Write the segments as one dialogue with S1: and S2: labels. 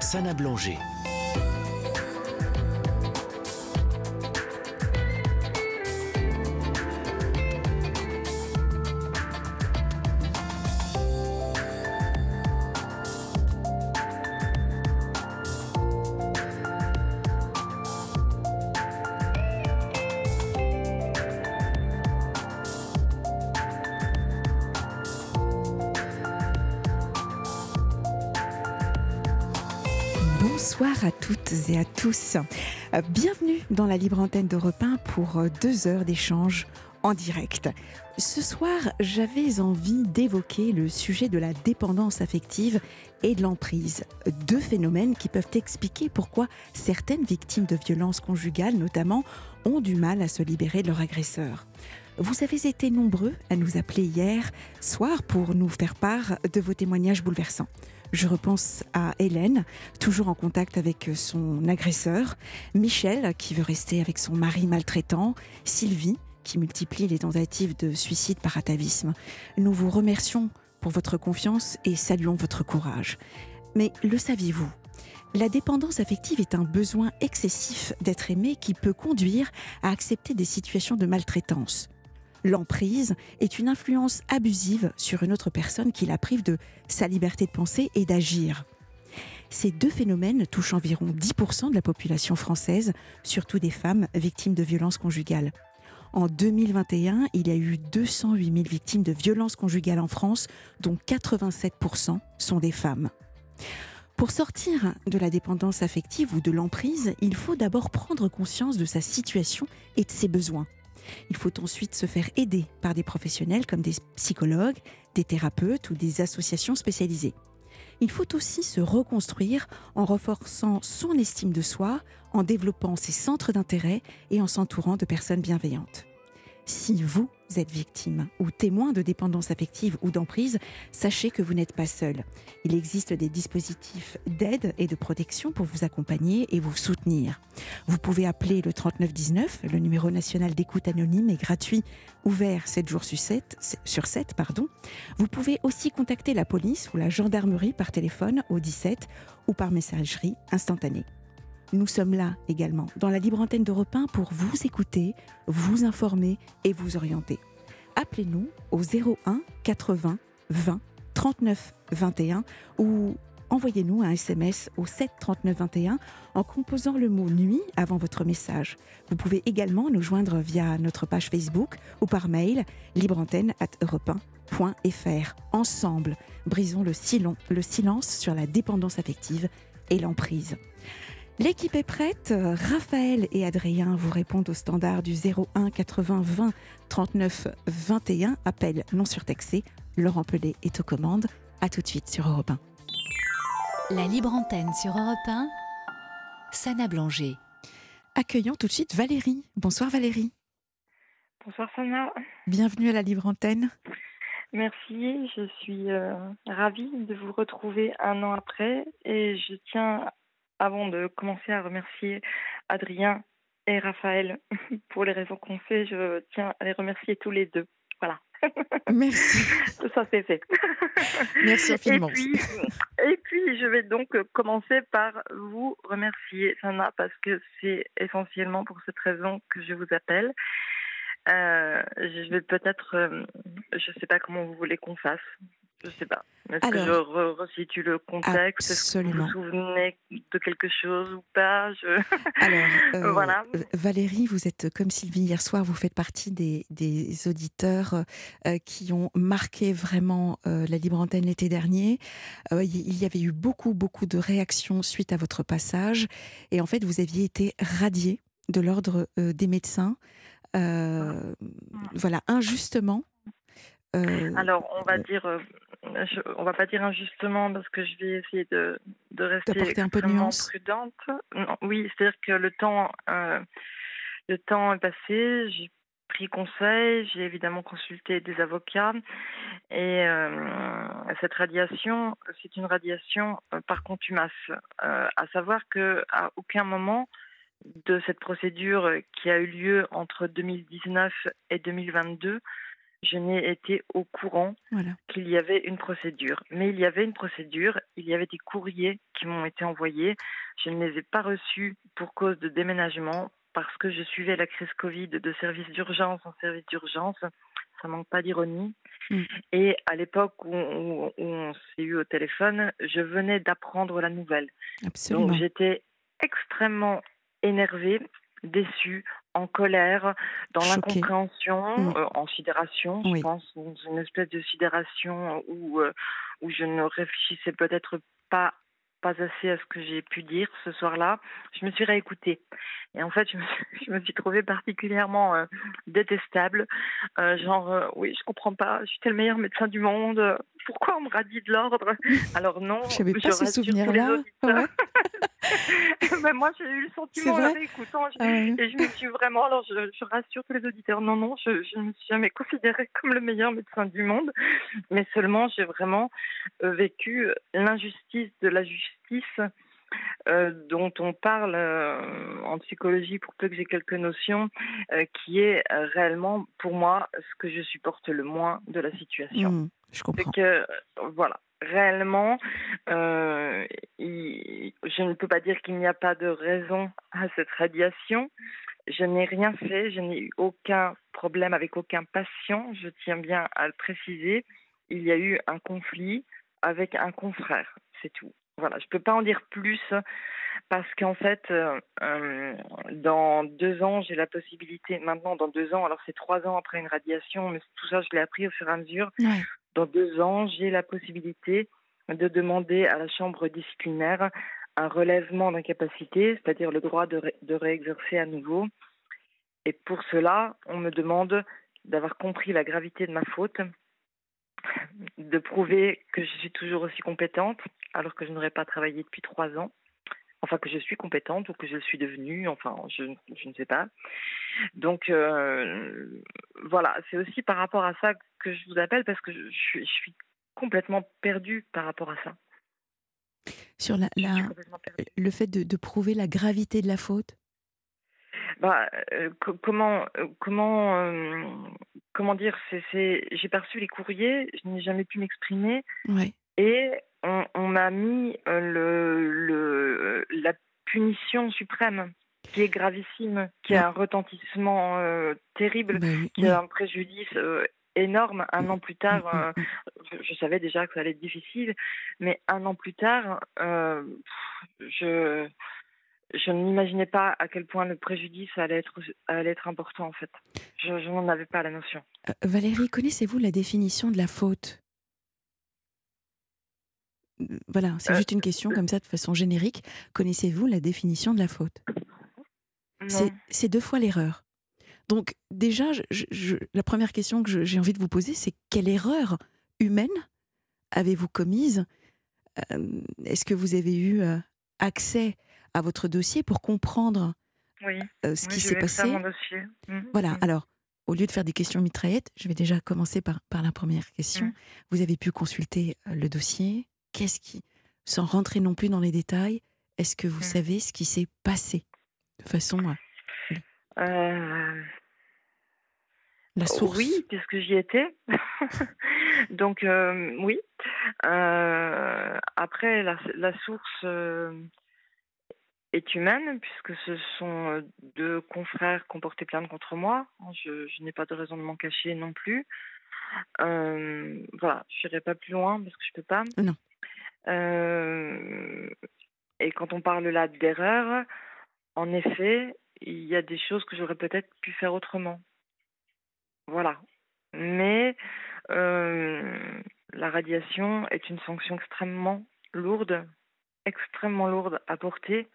S1: Sana Blanger.
S2: Et à tous. Euh, Bienvenue dans la libre antenne d'Europe 1 pour euh, deux heures d'échange en direct. Ce soir, j'avais envie d'évoquer le sujet de la dépendance affective et de l'emprise. Deux phénomènes qui peuvent expliquer pourquoi certaines victimes de violences conjugales, notamment, ont du mal à se libérer de leur agresseur. Vous avez été nombreux à nous appeler hier soir pour nous faire part de vos témoignages bouleversants. Je repense à Hélène, toujours en contact avec son agresseur, Michel, qui veut rester avec son mari maltraitant, Sylvie, qui multiplie les tentatives de suicide par atavisme. Nous vous remercions pour votre confiance et saluons votre courage. Mais le saviez-vous? La dépendance affective est un besoin excessif d'être aimé qui peut conduire à accepter des situations de maltraitance. L'emprise est une influence abusive sur une autre personne qui la prive de sa liberté de penser et d'agir. Ces deux phénomènes touchent environ 10% de la population française, surtout des femmes victimes de violences conjugales. En 2021, il y a eu 208 000 victimes de violences conjugales en France, dont 87% sont des femmes. Pour sortir de la dépendance affective ou de l'emprise, il faut d'abord prendre conscience de sa situation et de ses besoins. Il faut ensuite se faire aider par des professionnels comme des psychologues, des thérapeutes ou des associations spécialisées. Il faut aussi se reconstruire en renforçant son estime de soi, en développant ses centres d'intérêt et en s'entourant de personnes bienveillantes. Si vous êtes victime ou témoin de dépendance affective ou d'emprise, sachez que vous n'êtes pas seul. Il existe des dispositifs d'aide et de protection pour vous accompagner et vous soutenir. Vous pouvez appeler le 3919, le numéro national d'écoute anonyme est gratuit, ouvert 7 jours sur 7, sur 7 pardon. Vous pouvez aussi contacter la police ou la gendarmerie par téléphone au 17 ou par messagerie instantanée. Nous sommes là également dans la libre antenne d'Europe 1 pour vous écouter, vous informer et vous orienter. Appelez-nous au 01 80 20 39 21 ou envoyez-nous un SMS au 7 39 21 en composant le mot nuit avant votre message. Vous pouvez également nous joindre via notre page Facebook ou par mail libreantenne@europe1.fr. Ensemble, brisons le, silence sur la dépendance affective et l'emprise. L'équipe est prête. Raphaël et Adrien vous répondent au standard du 01 80 20 39 21. Appel non surtaxé. Laurent Pelé est aux commandes. A tout de suite sur Europe 1.
S3: La libre antenne sur Europe 1, Sana Blanger.
S2: Accueillons tout de suite Valérie. Bonsoir Valérie.
S4: Bonsoir Sana.
S2: Bienvenue à la libre antenne.
S4: Merci, je suis euh, ravie de vous retrouver un an après et je tiens, avant de commencer à remercier Adrien et Raphaël pour les raisons qu'on fait, je tiens à les remercier tous les deux. Voilà.
S2: Merci.
S4: Ça c'est fait.
S2: Merci infiniment.
S4: Et puis, et puis, je vais donc commencer par vous remercier, Sana, parce que c'est essentiellement pour cette raison que je vous appelle. Euh, je vais peut-être, euh, je ne sais pas comment vous voulez qu'on fasse. Je ne sais pas. Est-ce que je re resitue le contexte? Est-ce que vous vous souvenez de quelque chose ou pas? Je...
S2: Alors, euh, voilà. Valérie, vous êtes comme Sylvie hier soir, vous faites partie des, des auditeurs euh, qui ont marqué vraiment euh, la libre antenne l'été dernier. il y avait eu beaucoup, beaucoup de réactions suite à votre passage. Et en fait, vous aviez été radié de l'ordre des médecins. Voilà, injustement.
S4: Alors, on va dire je, on va pas dire injustement parce que je vais essayer de, de rester
S2: un peu de nuance.
S4: prudente. Non, oui, c'est-à-dire que le temps, euh, le temps est passé. J'ai pris conseil, j'ai évidemment consulté des avocats et euh, cette radiation, c'est une radiation euh, par contumace. Euh, à savoir que à aucun moment de cette procédure qui a eu lieu entre 2019 et 2022 je n'ai été au courant
S2: Voilà.
S4: qu'il y avait une procédure. Mais il y avait une procédure, il y avait des courriers qui m'ont été envoyés. Je ne les ai pas reçus pour cause de déménagement parce que je suivais la crise Covid de service d'urgence en service d'urgence. Ça manque pas d'ironie.
S2: Mm.
S4: Et à l'époque où, où- où on s'est eu au téléphone, je venais d'apprendre la nouvelle.
S2: Absolument.
S4: Donc j'étais extrêmement énervée, déçue, en colère, dans l'incompréhension,
S2: Mm.
S4: euh, en sidération, je pense, dans une espèce de sidération où, euh, où je ne réfléchissais peut-être pas pas assez à ce que j'ai pu dire ce soir-là. Je me suis réécoutée. Et en fait, je me suis, je me suis trouvée particulièrement euh, détestable. Euh, genre, euh, oui, je comprends pas, je suis le meilleur médecin du monde. Pourquoi on me radie de l'ordre? Alors non,
S2: Je pas ce
S4: rassure tous les
S2: souvenir-là.
S4: auditeurs.
S2: Ouais.
S4: Ben, moi, j'ai eu le sentiment en je-
S2: Ah ouais.
S4: Et je me suis vraiment, alors je, je rassure tous les auditeurs, non, non, je, je ne me suis jamais considérée comme le meilleur médecin du monde, mais seulement j'ai vraiment euh, vécu l'injustice de la justice euh, dont on parle euh, en psychologie pour peu que j'ai quelques notions, euh, qui est euh, réellement pour moi ce que je supporte le moins de la situation.
S2: Mm, je comprends.
S4: que, euh, voilà, réellement, euh, je ne peux pas dire qu'il n'y a pas de raison à cette radiation. Je n'ai rien fait, je n'ai eu aucun problème avec aucun patient, je tiens bien à le préciser. Il y a eu un conflit avec un confrère, c'est tout. Voilà, je ne peux pas en dire plus parce qu'en fait, euh, euh, dans deux ans, j'ai la possibilité, maintenant dans deux ans, alors c'est trois ans après une radiation, mais tout ça, je l'ai appris au fur et à mesure. Dans deux ans, j'ai la possibilité de demander à la chambre disciplinaire un relèvement d'incapacité, c'est-à-dire le droit de, ré- de réexercer à nouveau. Et pour cela, on me demande d'avoir compris la gravité de ma faute, de prouver que je suis toujours aussi compétente, alors que je n'aurais pas travaillé depuis trois ans. Enfin, que je suis compétente ou que je le suis devenue, enfin, je, je ne sais pas. Donc, euh, voilà, c'est aussi par rapport à ça que je vous appelle, parce que je, je suis, complètement perdue par rapport à ça.
S2: Sur la, la- le fait de, de prouver la gravité de la faute?
S4: Bah, euh, co- comment, euh, comment, comment dire c'est, J'ai perçu les courriers, je n'ai jamais pu m'exprimer,
S2: Ouais.
S4: et on, on m'a mis euh, le, le, la punition suprême, qui est gravissime, qui a un retentissement euh, terrible,
S2: Bah
S4: qui a un préjudice euh, énorme. Un an plus tard,
S2: Mm, mm,
S4: euh,
S2: mm.
S4: je, je savais déjà que ça allait être difficile, mais un an plus tard, euh, je, je n'imaginais pas à quel point le préjudice allait être, allait être important en fait. Je, je n'en avais pas la notion.
S2: Euh, Valérie, connaissez-vous la définition de la faute? Euh, Voilà, c'est
S4: Euh,
S2: juste une question comme ça de façon générique. Connaissez-vous la définition de la faute? C'est- deux fois l'erreur. Donc déjà, je- je- je- la première question que j'ai envie de vous poser, c'est quelle erreur humaine avez-vous commise? Euh, Est-ce que vous avez eu euh, accès à votre dossier pour comprendre
S4: Oui,
S2: euh, ce
S4: oui,
S2: qui s'est passé?
S4: mon dossier. Mhm,
S2: Voilà,
S4: mhm.
S2: alors, au lieu de faire des questions mitraillettes, je vais déjà commencer par, par la première question.
S4: Mm.
S2: Vous avez pu consulter le dossier. Qu'est-ce qui, sans rentrer non plus dans les détails, est-ce que vous
S4: Mm.
S2: savez ce qui s'est passé De façon, euh,
S4: Euh,
S2: la source.
S4: Oui, puisque j'y étais. Donc euh, oui. Euh, après, la, la source est humaine, puisque ce sont deux confrères qui ont porté plainte contre moi. Je, je n'ai pas de raison de m'en cacher non plus. Voilà, je n'irai pas plus loin parce que je peux pas.
S2: Non.
S4: Euh, et quand on parle là d'erreur, en effet, il y a des choses que j'aurais peut-être pu faire autrement. Voilà. Mais euh, la radiation est une sanction extrêmement lourde, extrêmement lourde à porter.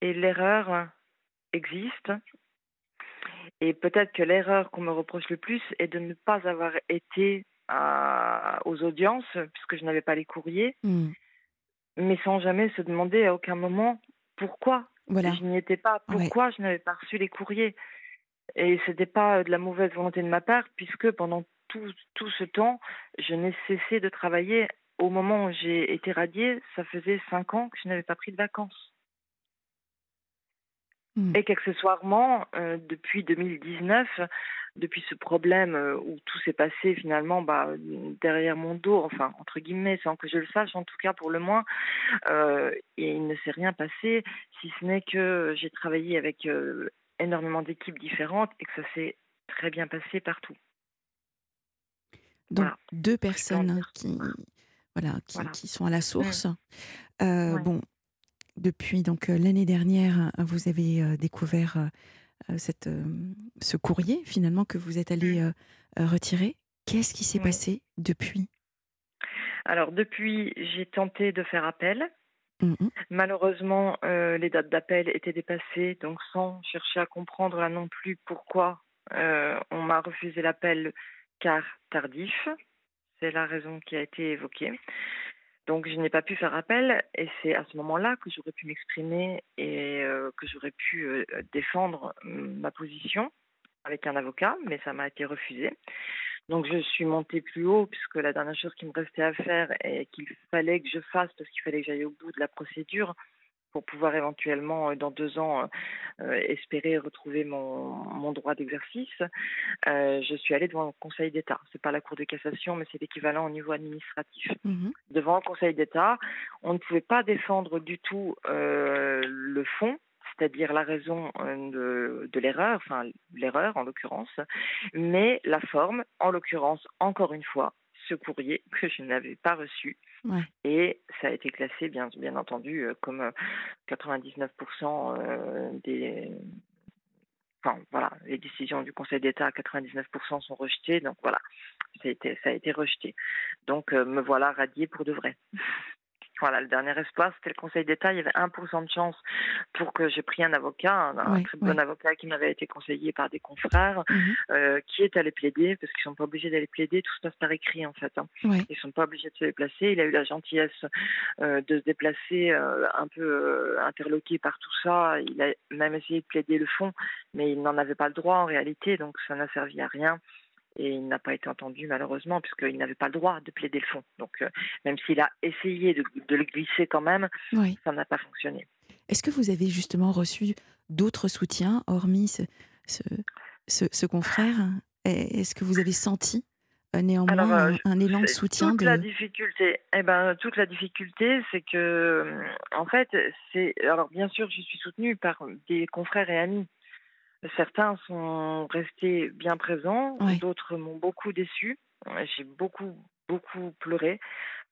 S4: Et l'erreur existe. Et peut-être que l'erreur qu'on me reproche le plus est de ne pas avoir été à- aux audiences, puisque je n'avais pas les courriers,
S2: Mm.
S4: mais sans jamais se demander à aucun moment pourquoi
S2: Voilà.
S4: je n'y étais pas.
S2: Ouais.
S4: Pourquoi je n'avais pas reçu les courriers Et c'était pas de la mauvaise volonté de ma part, puisque pendant tout, tout ce temps, je n'ai cessé de travailler. Au moment où j'ai été radiée, ça faisait cinq ans que je n'avais pas pris de vacances. Mmh. Et qu'accessoirement, euh, depuis 2019, depuis ce problème euh, où tout s'est passé finalement bah, derrière mon dos, enfin entre guillemets, sans que je le sache, en tout cas pour le moins, euh, et il ne s'est rien passé, si ce n'est que j'ai travaillé avec énormément d'équipes différentes et que ça s'est très bien passé partout.
S2: Donc deux personnes qui, voilà, qui, sont à la mmh. source. Bon, depuis donc euh, l'année dernière, euh, vous avez euh, découvert cette, ce courrier finalement que vous êtes allé mmh. retirer. Qu'est-ce qui s'est passé depuis?
S4: Alors depuis, j'ai tenté de faire appel. Mmh Malheureusement, les dates d'appel étaient dépassées, donc sans chercher à comprendre là non plus pourquoi on m'a refusé l'appel car tardif. C'est la raison qui a été évoquée. Donc je n'ai pas pu faire appel et c'est à ce moment-là que j'aurais pu m'exprimer et euh, que j'aurais pu euh, défendre ma position avec un avocat, mais ça m'a été refusé. Donc je suis montée plus haut puisque la dernière chose qui me restait à faire et qu'il fallait que je fasse parce qu'il fallait que j'aille au bout de la procédure, pour pouvoir éventuellement, euh, dans deux ans, euh, euh, espérer retrouver mon, mon droit d'exercice, je suis allée devant le Conseil d'État. C'est pas la Cour de cassation, mais c'est l'équivalent au niveau administratif. Mmh devant le Conseil d'État, on ne pouvait pas défendre du tout le fond, c'est-à-dire la raison de, de l'erreur, enfin l'erreur en l'occurrence, mais la forme, en l'occurrence, encore une fois, ce courrier que je n'avais pas reçu. Et ça a été classé, bien, entendu, euh, comme 99% euh, euh, des. Enfin, voilà, les décisions du Conseil d'État à 99% sont rejetées. Donc voilà, ça a été, ça a été rejeté. Donc me voilà radiée pour de vrai. Voilà, le dernier espoir, c'était le Conseil d'État. Il y avait 1% de chance pour que j'ai pris un avocat, un, très bon avocat qui m'avait été conseillé par des confrères, mhm. euh, qui est allé plaider, parce qu'ils sont pas obligés d'aller plaider, tout se passe par écrit en fait. Hein. Ils sont pas obligés de se déplacer. Il a eu la gentillesse euh, de se déplacer euh, un peu interloqué par tout ça. Il a même essayé de plaider le fond, mais il n'en avait pas le droit en réalité, donc ça n'a servi à rien et il n'a pas été entendu malheureusement puisqu'il n'avait pas le droit de plaider le fond. Donc euh, même s'il a essayé de, le glisser quand même, ça n'a pas fonctionné.
S2: Est-ce que vous avez justement reçu d'autres soutiens hormis ce, ce, ce, confrère? Est-ce que vous avez senti euh, néanmoins euh, un, élan de soutien
S4: toute la difficulté eh ben toute la difficulté c'est que en fait c'est alors bien sûr je suis soutenue par des confrères et amis Certains sont restés bien présents, d'autres m'ont beaucoup déçu. J'ai beaucoup, beaucoup pleuré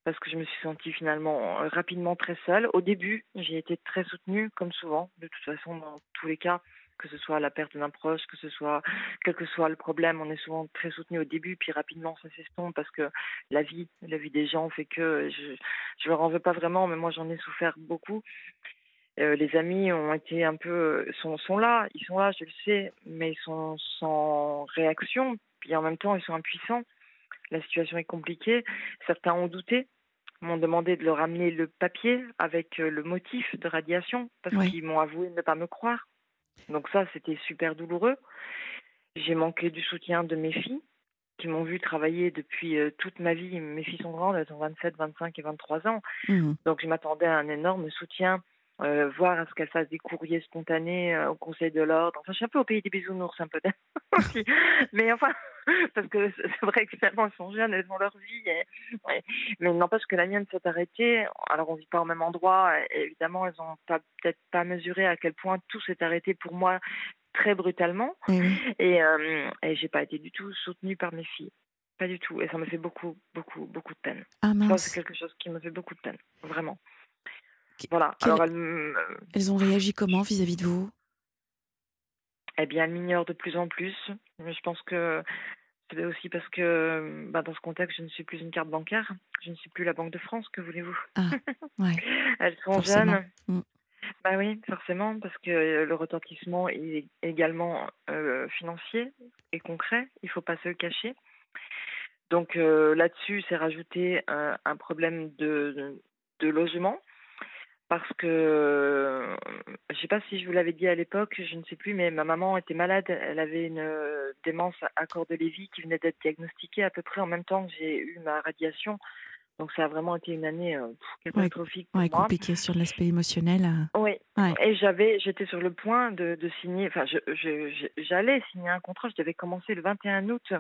S4: parce que je me suis sentie finalement rapidement très seule. Au début, j'ai été très soutenue, comme souvent, de toute façon, dans tous les cas, que ce soit la perte d'un proche, que ce soit, quel que soit le problème, on est souvent très soutenu au début, puis rapidement ça s'estompe parce que la vie, la vie des gens fait que je, je leur en veux pas vraiment, mais moi j'en ai souffert beaucoup. Euh, les amis ont été un peu euh, sont, sont là, ils sont là, je le sais, mais ils sont sans réaction. Puis en même temps, ils sont impuissants. La situation est compliquée. Certains ont douté, m'ont demandé de leur amener le papier avec euh, le motif de radiation parce qu'ils m'ont avoué ne pas me croire. Donc ça, c'était super douloureux. J'ai manqué du soutien de mes filles qui m'ont vu travailler depuis toute ma vie. Mes filles sont grandes, elles ont 27, 25 et 23 ans. Mmh. Donc je m'attendais à un énorme soutien euh, voir à ce qu'elle fasse des courriers spontanés euh, au Conseil de l'ordre. Enfin, je suis un peu au pays des bisounours, un peu aussi. Mais enfin, parce que c'est vrai que finalement, elles sont jeunes, elles ont leur vie. Mais n'empêche que la mienne s'est arrêtée. Alors, on vit pas au même endroit. Et évidemment, elles n'ont peut-être pas mesuré à quel point tout s'est arrêté pour moi très brutalement. Et, euh, et j'ai pas été du tout soutenue par mes filles. Pas du tout. Et ça me fait beaucoup, beaucoup, beaucoup de peine.
S2: Ah,
S4: c'est quelque chose qui me fait beaucoup de peine. Vraiment. Voilà.
S2: elles... ont réagi comment vis-à-vis de vous?
S4: Eh bien, elles m'ignorent de plus en plus. Je pense que c'est aussi parce que bah, dans ce contexte, je ne suis plus une carte bancaire. Je ne suis plus la Banque de France, que voulez-vous?
S2: Ah, ouais.
S4: Elles sont jeunes. Mm. Bah oui, forcément, parce que le retentissement est également euh, financier et concret. Il ne faut pas se le cacher. Donc euh, là-dessus, c'est rajouté un problème de, de logement parce que je ne sais pas si je vous l'avais dit à l'époque, je ne sais plus, mais ma maman était malade. Elle avait une euh, démence à corps de Lévy qui venait d'être diagnostiquée à peu près en même temps que j'ai eu ma radiation. Donc ça a vraiment été une année euh, catastrophique
S2: Ouais,
S4: pour moi.
S2: compliqué sur l'aspect émotionnel. euh.
S4: Oui.
S2: Ouais.
S4: Et j'avais, j'étais sur le point de, de signer. Enfin, j'allais signer un contrat. Je devais commencer le 21 août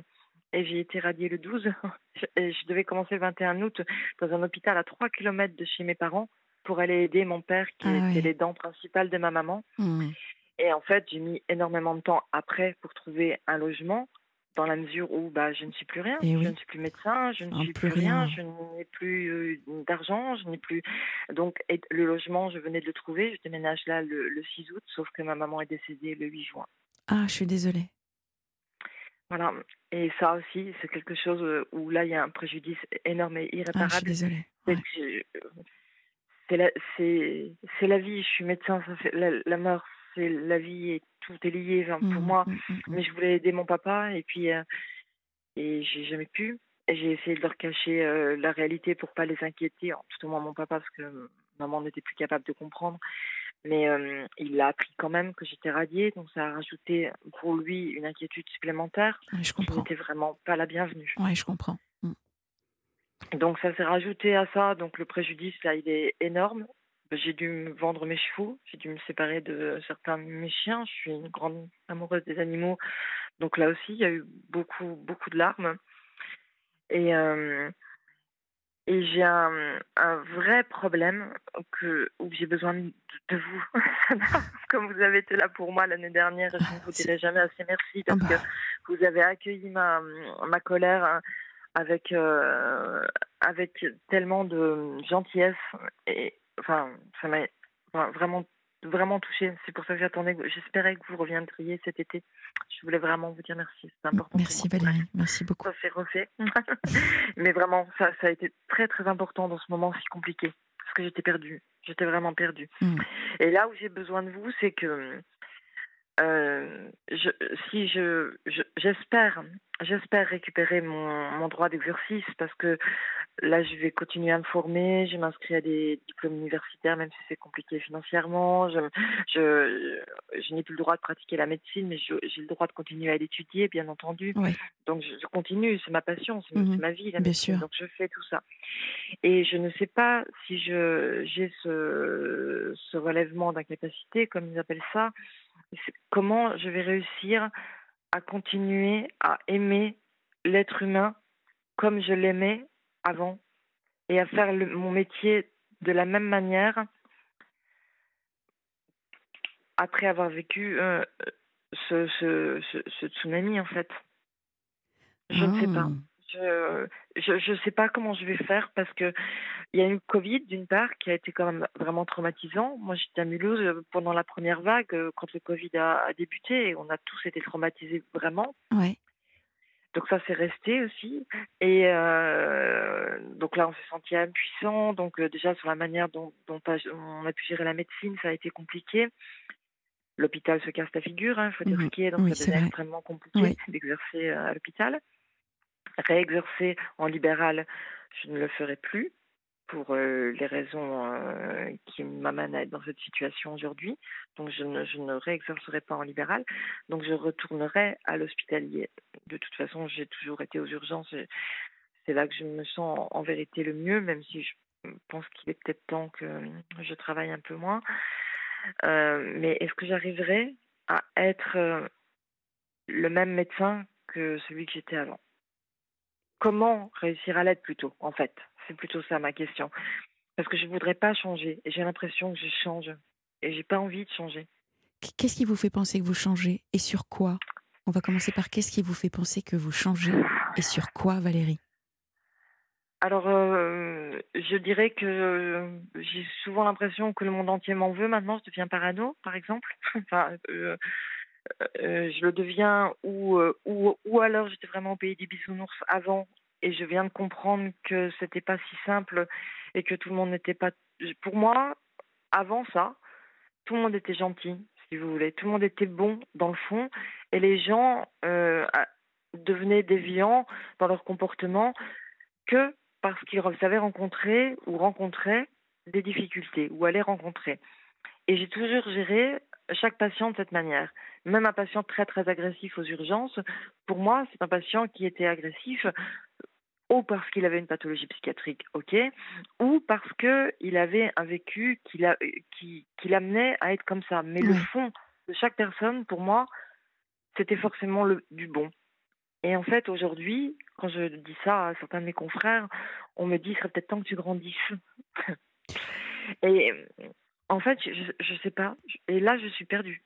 S4: et j'ai été radiée le 12. Et je devais commencer le 21 août dans un hôpital à 3 km de chez mes parents pour aller aider mon père qui
S2: Ah
S4: était
S2: ouais.
S4: les dents principales de ma maman.
S2: Hmm.
S4: Et en fait, j'ai mis énormément de temps après pour trouver un logement, dans la mesure où bah, je ne suis plus rien.
S2: Eh
S4: je
S2: oui.
S4: ne suis plus médecin, je ne
S2: Ah,
S4: suis
S2: plus
S4: rien,
S2: rien.
S4: je n'ai plus euh, d'argent, je n'ai plus. Donc, et le logement, je venais de le trouver. Je déménage là le, le 6 août, sauf que ma maman est décédée le 8 juin.
S2: Ah, je suis désolée.
S4: Voilà. Et ça aussi, c'est quelque chose euh, où là, il y a un préjudice énorme et
S2: Ah, je suis
S4: irréparable.
S2: désolée. Ouais.
S4: C'est la, c'est, c'est la vie. Je suis médecin. Ça fait, la, la mort, c'est la vie et tout est lié. Enfin, pour
S2: Hmm,
S4: moi,
S2: hmm, hmm.
S4: mais je voulais aider mon papa et puis euh, et j'ai jamais pu. J'ai essayé de leur cacher euh, la réalité pour pas les inquiéter, tout au moins mon papa parce que maman n'était plus capable de comprendre. Mais euh, il a appris quand même que j'étais radiée, donc ça a rajouté pour lui une inquiétude supplémentaire.
S2: Ouais, je comprends.
S4: n'étais vraiment pas la bienvenue.
S2: Ouais, je comprends.
S4: Donc ça s'est rajouté à ça, donc le préjudice là il est énorme. J'ai dû me vendre mes chevaux, j'ai dû me séparer de certains de mes chiens. Je suis une grande amoureuse des animaux, donc là aussi il y a eu beaucoup beaucoup de larmes. Et euh, et j'ai un, un vrai problème que où j'ai besoin de, de vous, comme vous avez été là pour moi l'année dernière. Je ne vous dirai jamais assez merci
S2: Ah
S4: parce
S2: bah,
S4: que vous avez accueilli ma, ma colère hein, avec, euh, avec tellement de gentillesse. Et, enfin, ça m'a enfin, vraiment, vraiment touchée. C'est pour ça que j'attendais, j'espérais que vous reviendriez cet été. Je voulais vraiment vous dire merci. C'est important.
S2: merci. Valérie. Merci beaucoup.
S4: Ça s'est refait. Mais vraiment, ça, ça a été très, très important dans ce moment si compliqué. Parce que j'étais perdue. J'étais vraiment perdue.
S2: Mm.
S4: Et là où j'ai besoin de vous, c'est que euh, je, si je, je- j'espère, récupérer mon, mon droit d'exercice parce que là, je vais continuer à me former. Je m'inscris à des diplômes universitaires, même si c'est compliqué financièrement. Je, je, je n'ai plus le droit de pratiquer la médecine, mais j'ai le droit de continuer à l'étudier, bien entendu. Donc je, je continue, c'est ma passion, c'est
S2: Mhm.
S4: ma vie, la
S2: Bien sûr.
S4: Donc je fais tout ça. Et je ne sais pas si j'ai ce, ce relèvement d'incapacité, comme ils appellent ça, comment je vais réussir à continuer à aimer l'être humain comme je l'aimais avant et à faire le- mon métier de la même manière après avoir vécu euh, ce, ce, ce, ce tsunami en fait. Je ne sais pas.
S2: Ah.
S4: Je je sais pas comment je vais faire parce que il y a eu le Covid d'une part qui a été quand même vraiment traumatisant. Moi j'étais à Mulhouse euh, pendant la première vague euh, quand le Covid a, a débuté et on a tous été traumatisés vraiment.
S2: Ouais.
S4: Donc ça c'est resté aussi et euh, donc là on s'est senti impuissant. Donc euh, déjà sur la manière dont, on a pu gérer la médecine ça a été compliqué. L'hôpital se casse la figure, il faut dire
S2: Mhm.
S4: ce qui est, donc
S2: Oui,
S4: ça devient extrêmement compliqué
S2: Oui.
S4: d'exercer euh, à l'hôpital. Réexercer en libéral, je ne le ferai plus pour euh, les raisons euh, qui m'amènent à être dans cette situation aujourd'hui. Donc je ne, réexercerai pas en libéral. Donc je retournerai à l'hospitalier. De toute façon, j'ai toujours été aux urgences. C'est là que je me sens en, vérité le mieux, même si je pense qu'il est peut-être temps que je travaille un peu moins. Euh, mais est-ce que j'arriverai à être le même médecin que celui que j'étais avant? Comment réussir à l'être plutôt, en fait C'est plutôt ça ma question. Parce que je ne voudrais pas changer. Et j'ai l'impression que je change. Et j'ai pas envie de changer.
S2: Qu'est-ce qui vous fait penser que vous changez et sur quoi? On va commencer par qu'est-ce qui vous fait penser que vous changez et sur quoi, Valérie?
S4: Alors, euh, je dirais que euh, j'ai souvent l'impression que le monde entier m'en veut maintenant. Je deviens parano, par exemple. enfin, euh, je le deviens ou, euh, ou, ou alors j'étais vraiment au pays des bisounours avant et je viens de comprendre que c'était pas si simple et que tout le monde n'était pas. Pour moi, avant ça, tout le monde était gentil, si vous voulez. Tout le monde était bon dans le fond et les gens euh, devenaient déviants dans leur comportement que parce qu'ils savaient rencontrer ou rencontraient des difficultés ou allaient rencontrer. Et j'ai toujours géré chaque patient de cette manière. Même un patient très très agressif aux urgences, pour moi, c'est un patient qui était agressif ou parce qu'il avait une pathologie psychiatrique, ok, ou parce qu'il avait un vécu qui, l'amenait à être comme ça. Mais le fond de chaque personne, pour moi, c'était forcément le, du bon. Et en fait, aujourd'hui, quand je dis ça à certains de mes confrères, on me dit, il serait peut-être temps que tu grandisses. et en fait, je ne sais pas. Et là, je suis perdue.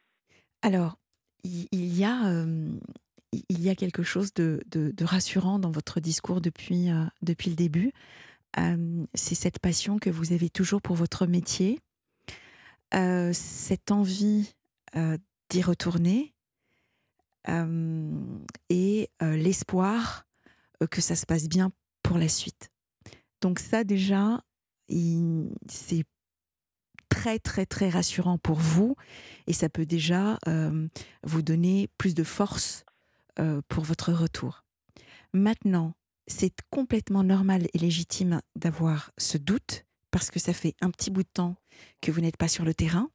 S2: Alors, il y a, euh, y a quelque chose de, rassurant dans votre discours depuis, euh, le début. Euh, c'est cette passion que vous avez toujours pour votre métier, cette envie d'y retourner et l'espoir que ça se passe bien pour la suite. Donc ça déjà, c'est très très très rassurant pour vous et ça peut déjà vous donner plus de force pour votre retour. Maintenant, c'est complètement normal et légitime d'avoir ce doute parce que ça fait un petit bout de temps que vous n'êtes pas sur le terrain,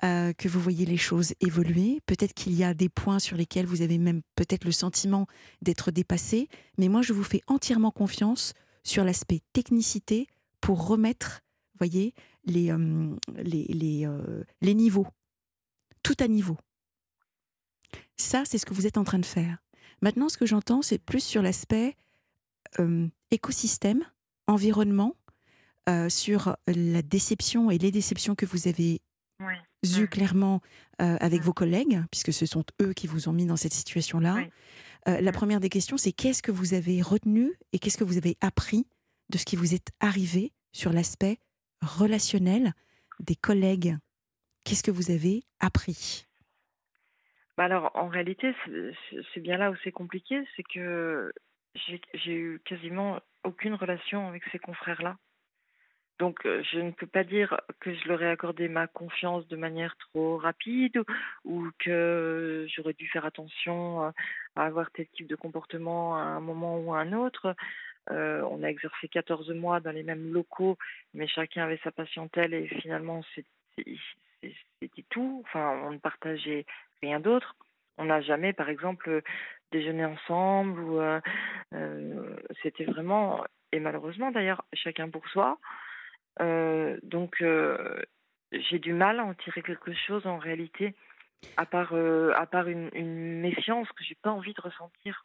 S2: que vous voyez les choses évoluer. Peut-être qu'il y a des points sur lesquels vous avez même peut-être le sentiment d'être dépassé, mais moi je vous fais entièrement confiance sur l'aspect technicité pour remettre, voyez, les, les, les, les niveaux, tout à niveau. Ça, c'est ce que vous êtes en train de faire. Maintenant, ce que j'entends, c'est plus sur l'aspect écosystème, environnement, sur la déception et les déceptions que vous avez eues clairement avec vos collègues, puisque ce sont eux qui vous ont mis dans cette situation-là. la première des questions, c'est qu'est-ce que vous avez retenu et qu'est-ce que vous avez appris de ce qui vous est arrivé sur l'aspect relationnel des collègues Qu'est-ce que vous avez appris?
S4: Bah alors, en réalité, c'est bien là où c'est compliqué, c'est que j'ai eu quasiment aucune relation avec ces confrères-là. Donc, euh, je ne peux pas dire que je leur ai accordé ma confiance de manière trop rapide ou que j'aurais dû faire attention à avoir tel type de comportement à un moment ou à un autre. Euh, on a exercé 14 mois dans les mêmes locaux, mais chacun avait sa patientèle et finalement, c'était tout. On ne partageait rien d'autre. On n'a jamais, par exemple, déjeuné ensemble euh, euh, c'était vraiment et malheureusement d'ailleurs chacun pour soi. Donc j'ai du mal à en tirer quelque chose en réalité, à part à part une, méfiance que j'ai pas envie de ressentir.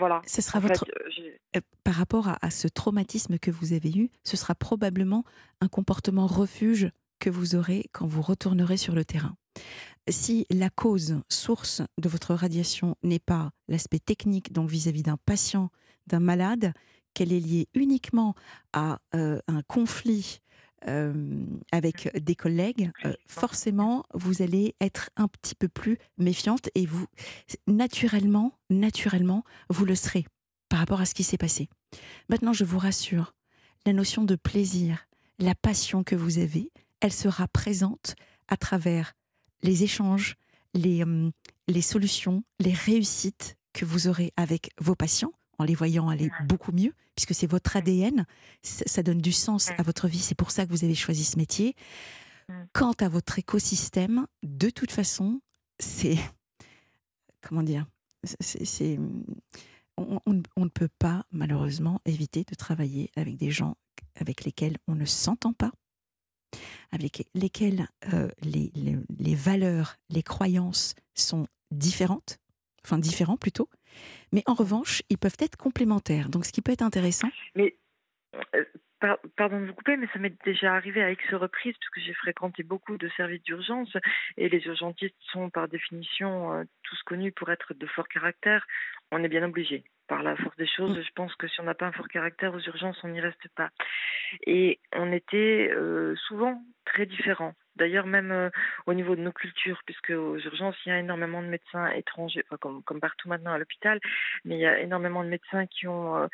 S4: Voilà.
S2: Ce sera votre. par rapport à, à, ce traumatisme que vous avez eu, ce sera probablement un comportement refuge que vous aurez quand vous retournerez sur le terrain si la cause, source de votre radiation n'est pas l'aspect technique, donc vis-à-vis d'un patient, d'un malade, qu'elle est liée uniquement à euh, un conflit euh, avec des collègues, euh, forcément, vous allez être un petit peu plus méfiante et vous, naturellement, naturellement, vous le serez par rapport à ce qui s'est passé. Maintenant, je vous rassure, la notion de plaisir, la passion que vous avez, elle sera présente à travers les échanges, les, les solutions, les réussites que vous aurez avec vos patients en les voyant aller beaucoup mieux, puisque c'est votre ADN, ça donne du sens à votre vie, c'est pour ça que vous avez choisi ce métier. Quant à votre écosystème, de toute façon, c'est... Comment dire c'est, on, on, ne peut pas, malheureusement, éviter de travailler avec des gens avec lesquels on ne s'entend pas, avec lesquels euh, les, les, valeurs, les croyances sont différentes, enfin différents plutôt, mais en revanche, ils peuvent être complémentaires. Donc, ce qui peut être intéressant.
S4: Mais euh, pardon de vous couper, mais ça m'est déjà arrivé à X reprises, parce que j'ai fréquenté beaucoup de services d'urgence, et les urgentistes sont par définition euh, tous connus pour être de fort caractère. On est bien obligé par la force des choses, mm. je pense que si on n'a pas un fort caractère aux urgences, on n'y reste pas. Et on était euh, souvent très différents. D'ailleurs, même euh, au niveau de nos cultures, puisque aux urgences, il y a énormément de médecins étrangers, comme, comme partout maintenant à l'hôpital, mais il y a énormément de médecins qui ont, euh,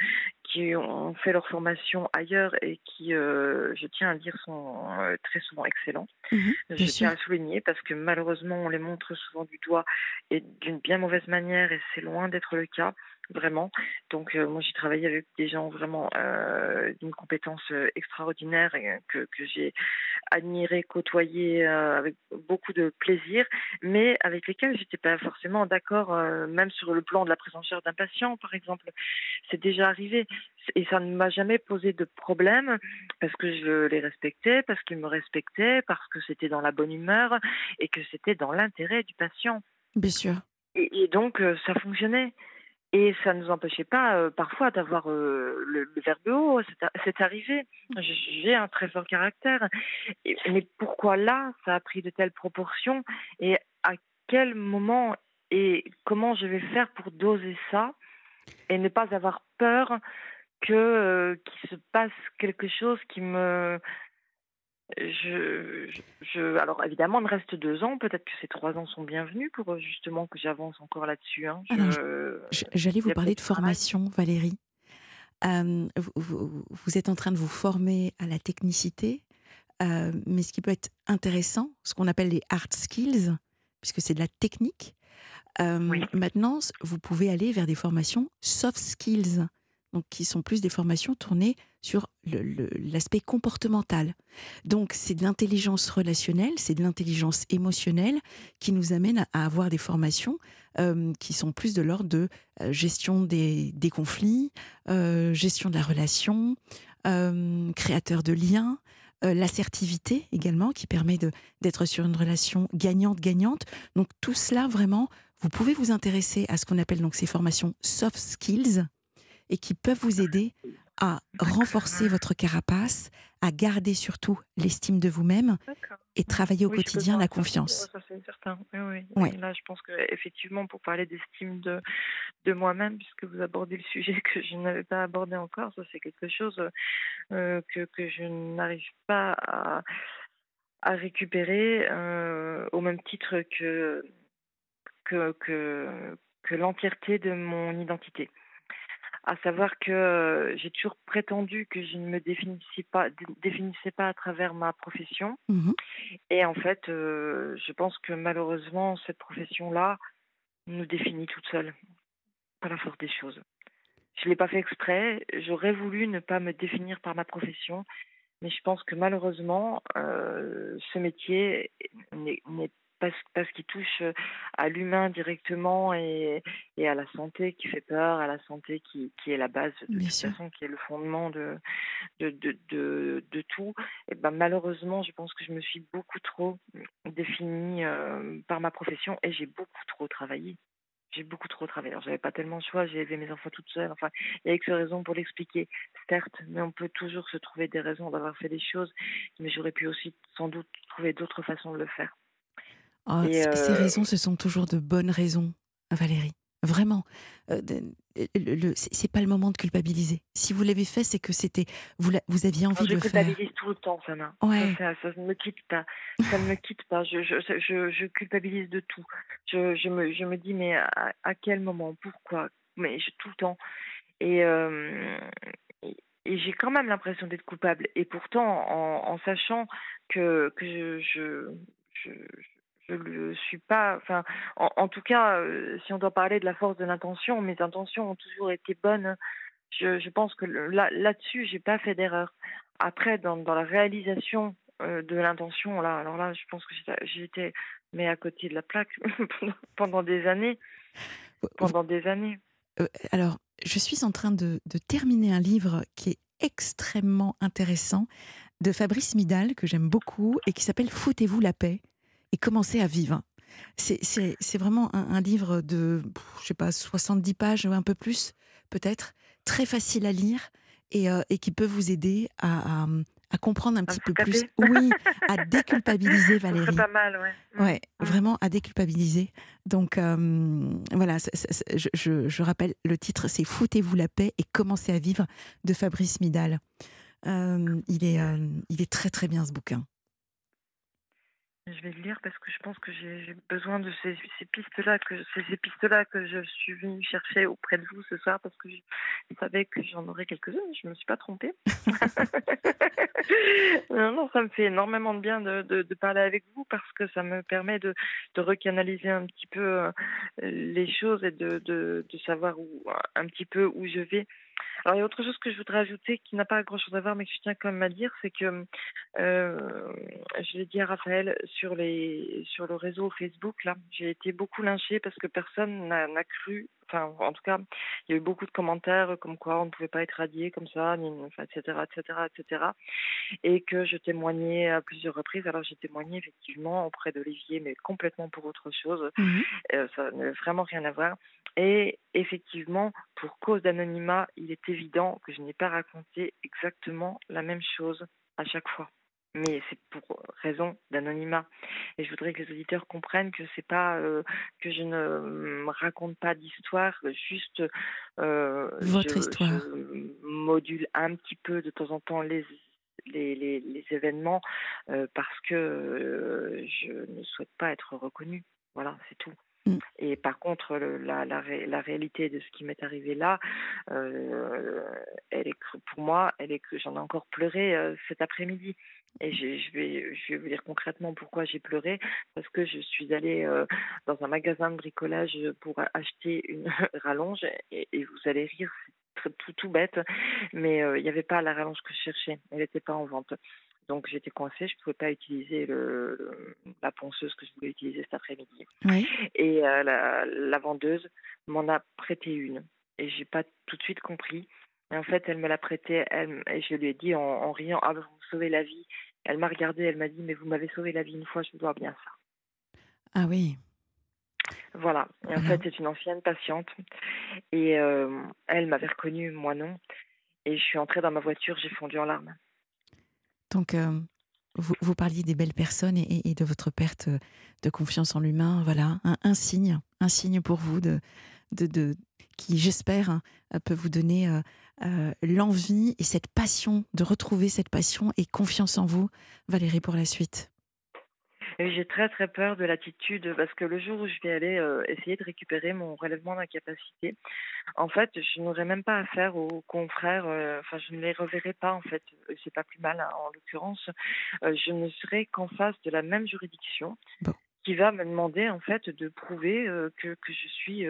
S4: qui ont fait leur formation ailleurs et qui, je tiens à le dire, sont très souvent excellents.
S2: Mhm,
S4: je tiens
S2: sûr.
S4: à souligner parce que malheureusement, on les montre souvent du doigt et d'une bien mauvaise manière et c'est loin d'être le cas. Vraiment. Donc, euh, moi, j'ai travaillé avec des gens vraiment euh, d'une compétence euh, extraordinaire et, que, que j'ai admiré, côtoyé euh, avec beaucoup de plaisir, mais avec lesquels j'étais pas forcément d'accord, même sur le plan de la prise en charge d'un patient, par exemple. C'est déjà arrivé et ça ne m'a jamais posé de problème parce que je les respectais, parce qu'ils me respectaient, parce que c'était dans la bonne humeur et que c'était dans l'intérêt du patient.
S2: Bien sûr.
S4: Et, et donc, ça fonctionnait. Et ça ne nous empêchait pas euh, parfois d'avoir euh, le, le verbe haut, c'est arrivé. J'ai un très fort caractère. Mais pourquoi là, ça a pris de telles proportions? Et à quel moment et comment je vais faire pour doser ça et ne pas avoir peur que euh, qu'il se passe quelque chose qui me je, je, je- alors évidemment, il me reste deux ans. Peut-être que ces trois ans sont bienvenus pour euh, justement que j'avance encore là-dessus. hein.
S2: J- J'allais vous parler de formation, Valérie. Euh, vous, vous- vous êtes en train de vous former à la technicité, euh, mais ce qui peut être intéressant, ce qu'on appelle les hard skills, puisque c'est de la technique. euh,
S4: Oui.
S2: Maintenant, vous pouvez aller vers des formations soft skills, qui sont plus des formations tournées sur l'aspect comportemental. Donc, c'est de l'intelligence relationnelle, c'est de l'intelligence émotionnelle qui nous amène à, avoir des formations euh, qui sont plus de l'ordre de euh, gestion des, conflits, euh, gestion de la relation, créateur de liens, l'assertivité également, qui permet d'être sur une relation gagnante-gagnante. Donc tout cela, vraiment, vous pouvez vous intéresser à ce qu'on appelle donc ces formations soft skills et qui peuvent vous aider à renforcer votre carapace, à garder surtout l'estime de vous-même et travailler au
S4: Oui,
S2: quotidien la confiance.
S4: Ça, c'est certain. Oui, oui.
S2: Ouais.
S4: Oui, Là, je pense que effectivement, pour parler d'estime de, de moi-même, puisque vous abordez le sujet que je n'avais pas abordé encore, ça, c'est quelque chose euh, que, que je n'arrive pas à, à récupérer euh, au même titre que, que, que, que l'entièreté de mon identité. À savoir que euh, j'ai toujours prétendu que je ne me définissais pas, définissais pas à travers ma profession.
S2: Mhm.
S4: Et en fait, euh, je pense que malheureusement, cette profession-là nous définit toute seule, par la force des choses. Je ne l'ai pas fait exprès. J'aurais voulu ne pas me définir par ma profession, mais je pense que malheureusement, euh, ce métier n'est parce qu'il touche à l'humain directement et, et à la santé qui fait peur, à la santé qui, qui est la base de
S2: Bien
S4: toute
S2: sûr.
S4: façon, qui est le fondement de, de, de, de, de tout. Et ben malheureusement, je pense que je me suis beaucoup trop définie euh, par ma profession et j'ai beaucoup trop travaillé. J'ai beaucoup trop travaillé. Alors, j'avais pas tellement le choix. J'ai élevé mes enfants toute seule. Enfin, il y a X raisons pour l'expliquer, certes, mais on peut toujours se trouver des raisons d'avoir fait des choses. Mais j'aurais pu aussi, sans doute, trouver d'autres façons de le faire.
S2: Oh, Ces raisons, ce sont toujours de bonnes raisons, Valérie. Vraiment. Euh, c'est pas le moment de culpabiliser. Si vous l'avez fait, c'est que c'était vous, l'a- vous aviez envie
S4: Alors,
S2: de
S4: je
S2: le faire.
S4: culpabilise tout le temps, Sana.
S2: Ouais.
S4: Ça, ça, ça ne me quitte pas. Ça ne me quitte pas. Je, je, je, je culpabilise de tout. Je, je, me, je me dis, mais à, à quel moment? Pourquoi? Mais je- tout le temps. Et, euh, et, et j'ai quand même l'impression d'être coupable. Et pourtant, en, en sachant que, que je, je, je, je le suis pas. Enfin, en, en tout cas, euh, si on doit parler de la force de l'intention, mes intentions ont toujours été bonnes. Je, je pense que là, là-dessus, j'ai pas fait d'erreur. Après, dans, dans la réalisation euh, de l'intention, là, alors là, je pense que j'étais- mais à côté de la plaque pendant, des années, pendant des années.
S2: euh, alors, je suis en train de, de terminer un livre qui est extrêmement intéressant de Fabrice Midal, que j'aime beaucoup, et qui s'appelle Foutez-vous la paix et commencez à vivre. C'est- C'est c'est vraiment un, un livre de, je sais pas, 70 pages, ou un peu plus, peut-être, très facile à lire et, euh, et qui peut vous aider à, à- à comprendre un petit peu plus. Oui, à déculpabiliser, Valérie.
S4: pas mal, ouais. Mm.
S2: Ouais,
S4: Mm.
S2: vraiment à déculpabiliser. Donc euh, voilà, je, je- je rappelle le titre, c'est Foutez-vous la paix et commencez à vivre de Fabrice Midal. Euh, il, est, euh, il est très très bien ce bouquin.
S4: Je vais le lire parce que je pense que j'ai besoin de ces, pistes-là, que ces pistes-là que je suis venue chercher auprès de vous ce soir parce que je, savais que j'en aurais quelques-unes. Je me suis pas trompée. non, non, ça me fait énormément de bien de, de, parler avec vous parce que ça me permet de, de recanaliser un petit peu euh, les choses et de, de, de savoir où, un petit peu où je vais. Alors, il y a autre chose que je voudrais ajouter qui n'a pas grand-chose à voir, mais que je tiens quand même à dire, c'est que euh, je l'ai dit à Raphaël sur, les, sur le réseau Facebook, là, j'ai été beaucoup lynchée parce que personne n'a cru, enfin, en tout cas, il y a eu beaucoup de commentaires comme quoi on ne pouvait pas être radié comme ça, etc., etc., etc., et que je témoignais à plusieurs reprises. Alors, j'ai témoigné effectivement auprès d'Olivier, mais complètement pour autre chose. Mmh euh, ça n'a vraiment rien à voir. Et effectivement, pour cause d'anonymat, il est évident que je n'ai pas raconté exactement la même chose à chaque fois. Mais c'est pour raison d'anonymat. Et je voudrais que les auditeurs comprennent que c'est pas euh, que je ne raconte pas d'histoire, juste
S2: euh, votre histoire.
S4: Je module un petit peu de temps en temps les les, les, événements euh, parce que je ne souhaite pas être reconnue. Voilà, c'est tout. Mm. Et par contre, la, la, la, réalité de ce qui m'est arrivé là, euh, elle est pour moi, elle est que j'en ai encore pleuré euh, cet après-midi. Et je, vais, je vais vous dire concrètement pourquoi j'ai pleuré. Parce que je suis allée euh, dans un magasin de bricolage pour acheter une rallonge. Et, et vous allez rire, c'est tout, tout bête. Mais il n'y avait pas la rallonge que je cherchais. Elle n'était pas en vente. Donc j'étais coincée, je ne pouvais pas utiliser le, la ponceuse que je voulais utiliser cet après-midi. Et euh, la, vendeuse m'en a prêté une. Et j'ai pas tout de suite compris. Et en fait, elle me l'a prêtée, elle, et je lui ai dit en, riant Ah, vous me sauvez la vie. Elle m'a regardée, elle m'a dit Mais vous m'avez sauvé la vie une fois, je vous dois bien ça.
S2: Ah oui.
S4: Voilà. Et en fait, c'est une ancienne patiente. Et euh, elle m'avait reconnue, moi non. Et je suis entrée dans ma voiture, j'ai fondu en larmes.
S2: Donc, euh, vous, parliez des belles personnes et, de votre perte de confiance en l'humain. Voilà, un, signe, un signe pour vous de, de, qui, j'espère, hein, peut vous donner euh, l'envie et cette passion, de retrouver cette passion et confiance en vous, Valérie, pour la suite.
S4: J'ai très très peur de l'attitude parce que le jour où je vais aller euh, essayer de récupérer mon relèvement d'incapacité, en fait, je n'aurai même pas affaire aux confrères. Euh, enfin, je ne les reverrai pas en fait. C'est pas plus mal hein, en l'occurrence. Euh, je ne serai qu'en face de la même juridiction. qui va me demander en fait de prouver que, que je suis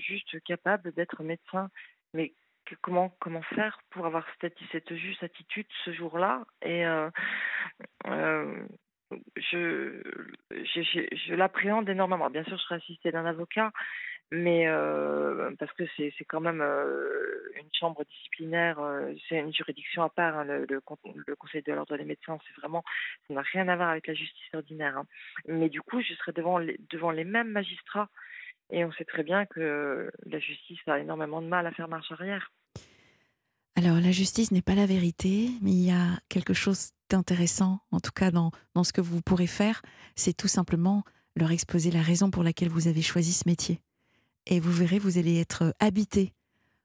S4: juste capable d'être médecin. Mais comment comment faire pour avoir cette, juste attitude ce jour-là et je, je, je, l'appréhende énormément. Bien sûr, je serai assistée d'un avocat, mais euh, parce que c'est, quand même euh, une chambre disciplinaire, euh, c'est une juridiction à part, hein, le, Conseil de l'ordre des médecins, c'est vraiment, ça n'a rien à voir avec la justice ordinaire. Hein. Mais du coup, je serai devant les mêmes magistrats, et on sait très bien que la justice a énormément de mal à faire marche arrière.
S2: Alors, la justice n'est pas la vérité, mais il y a quelque chose d'intéressant, en tout cas dans, dans ce que vous pourrez faire, c'est tout simplement leur exposer la raison pour laquelle vous avez choisi ce métier. Et vous verrez, vous allez être habité,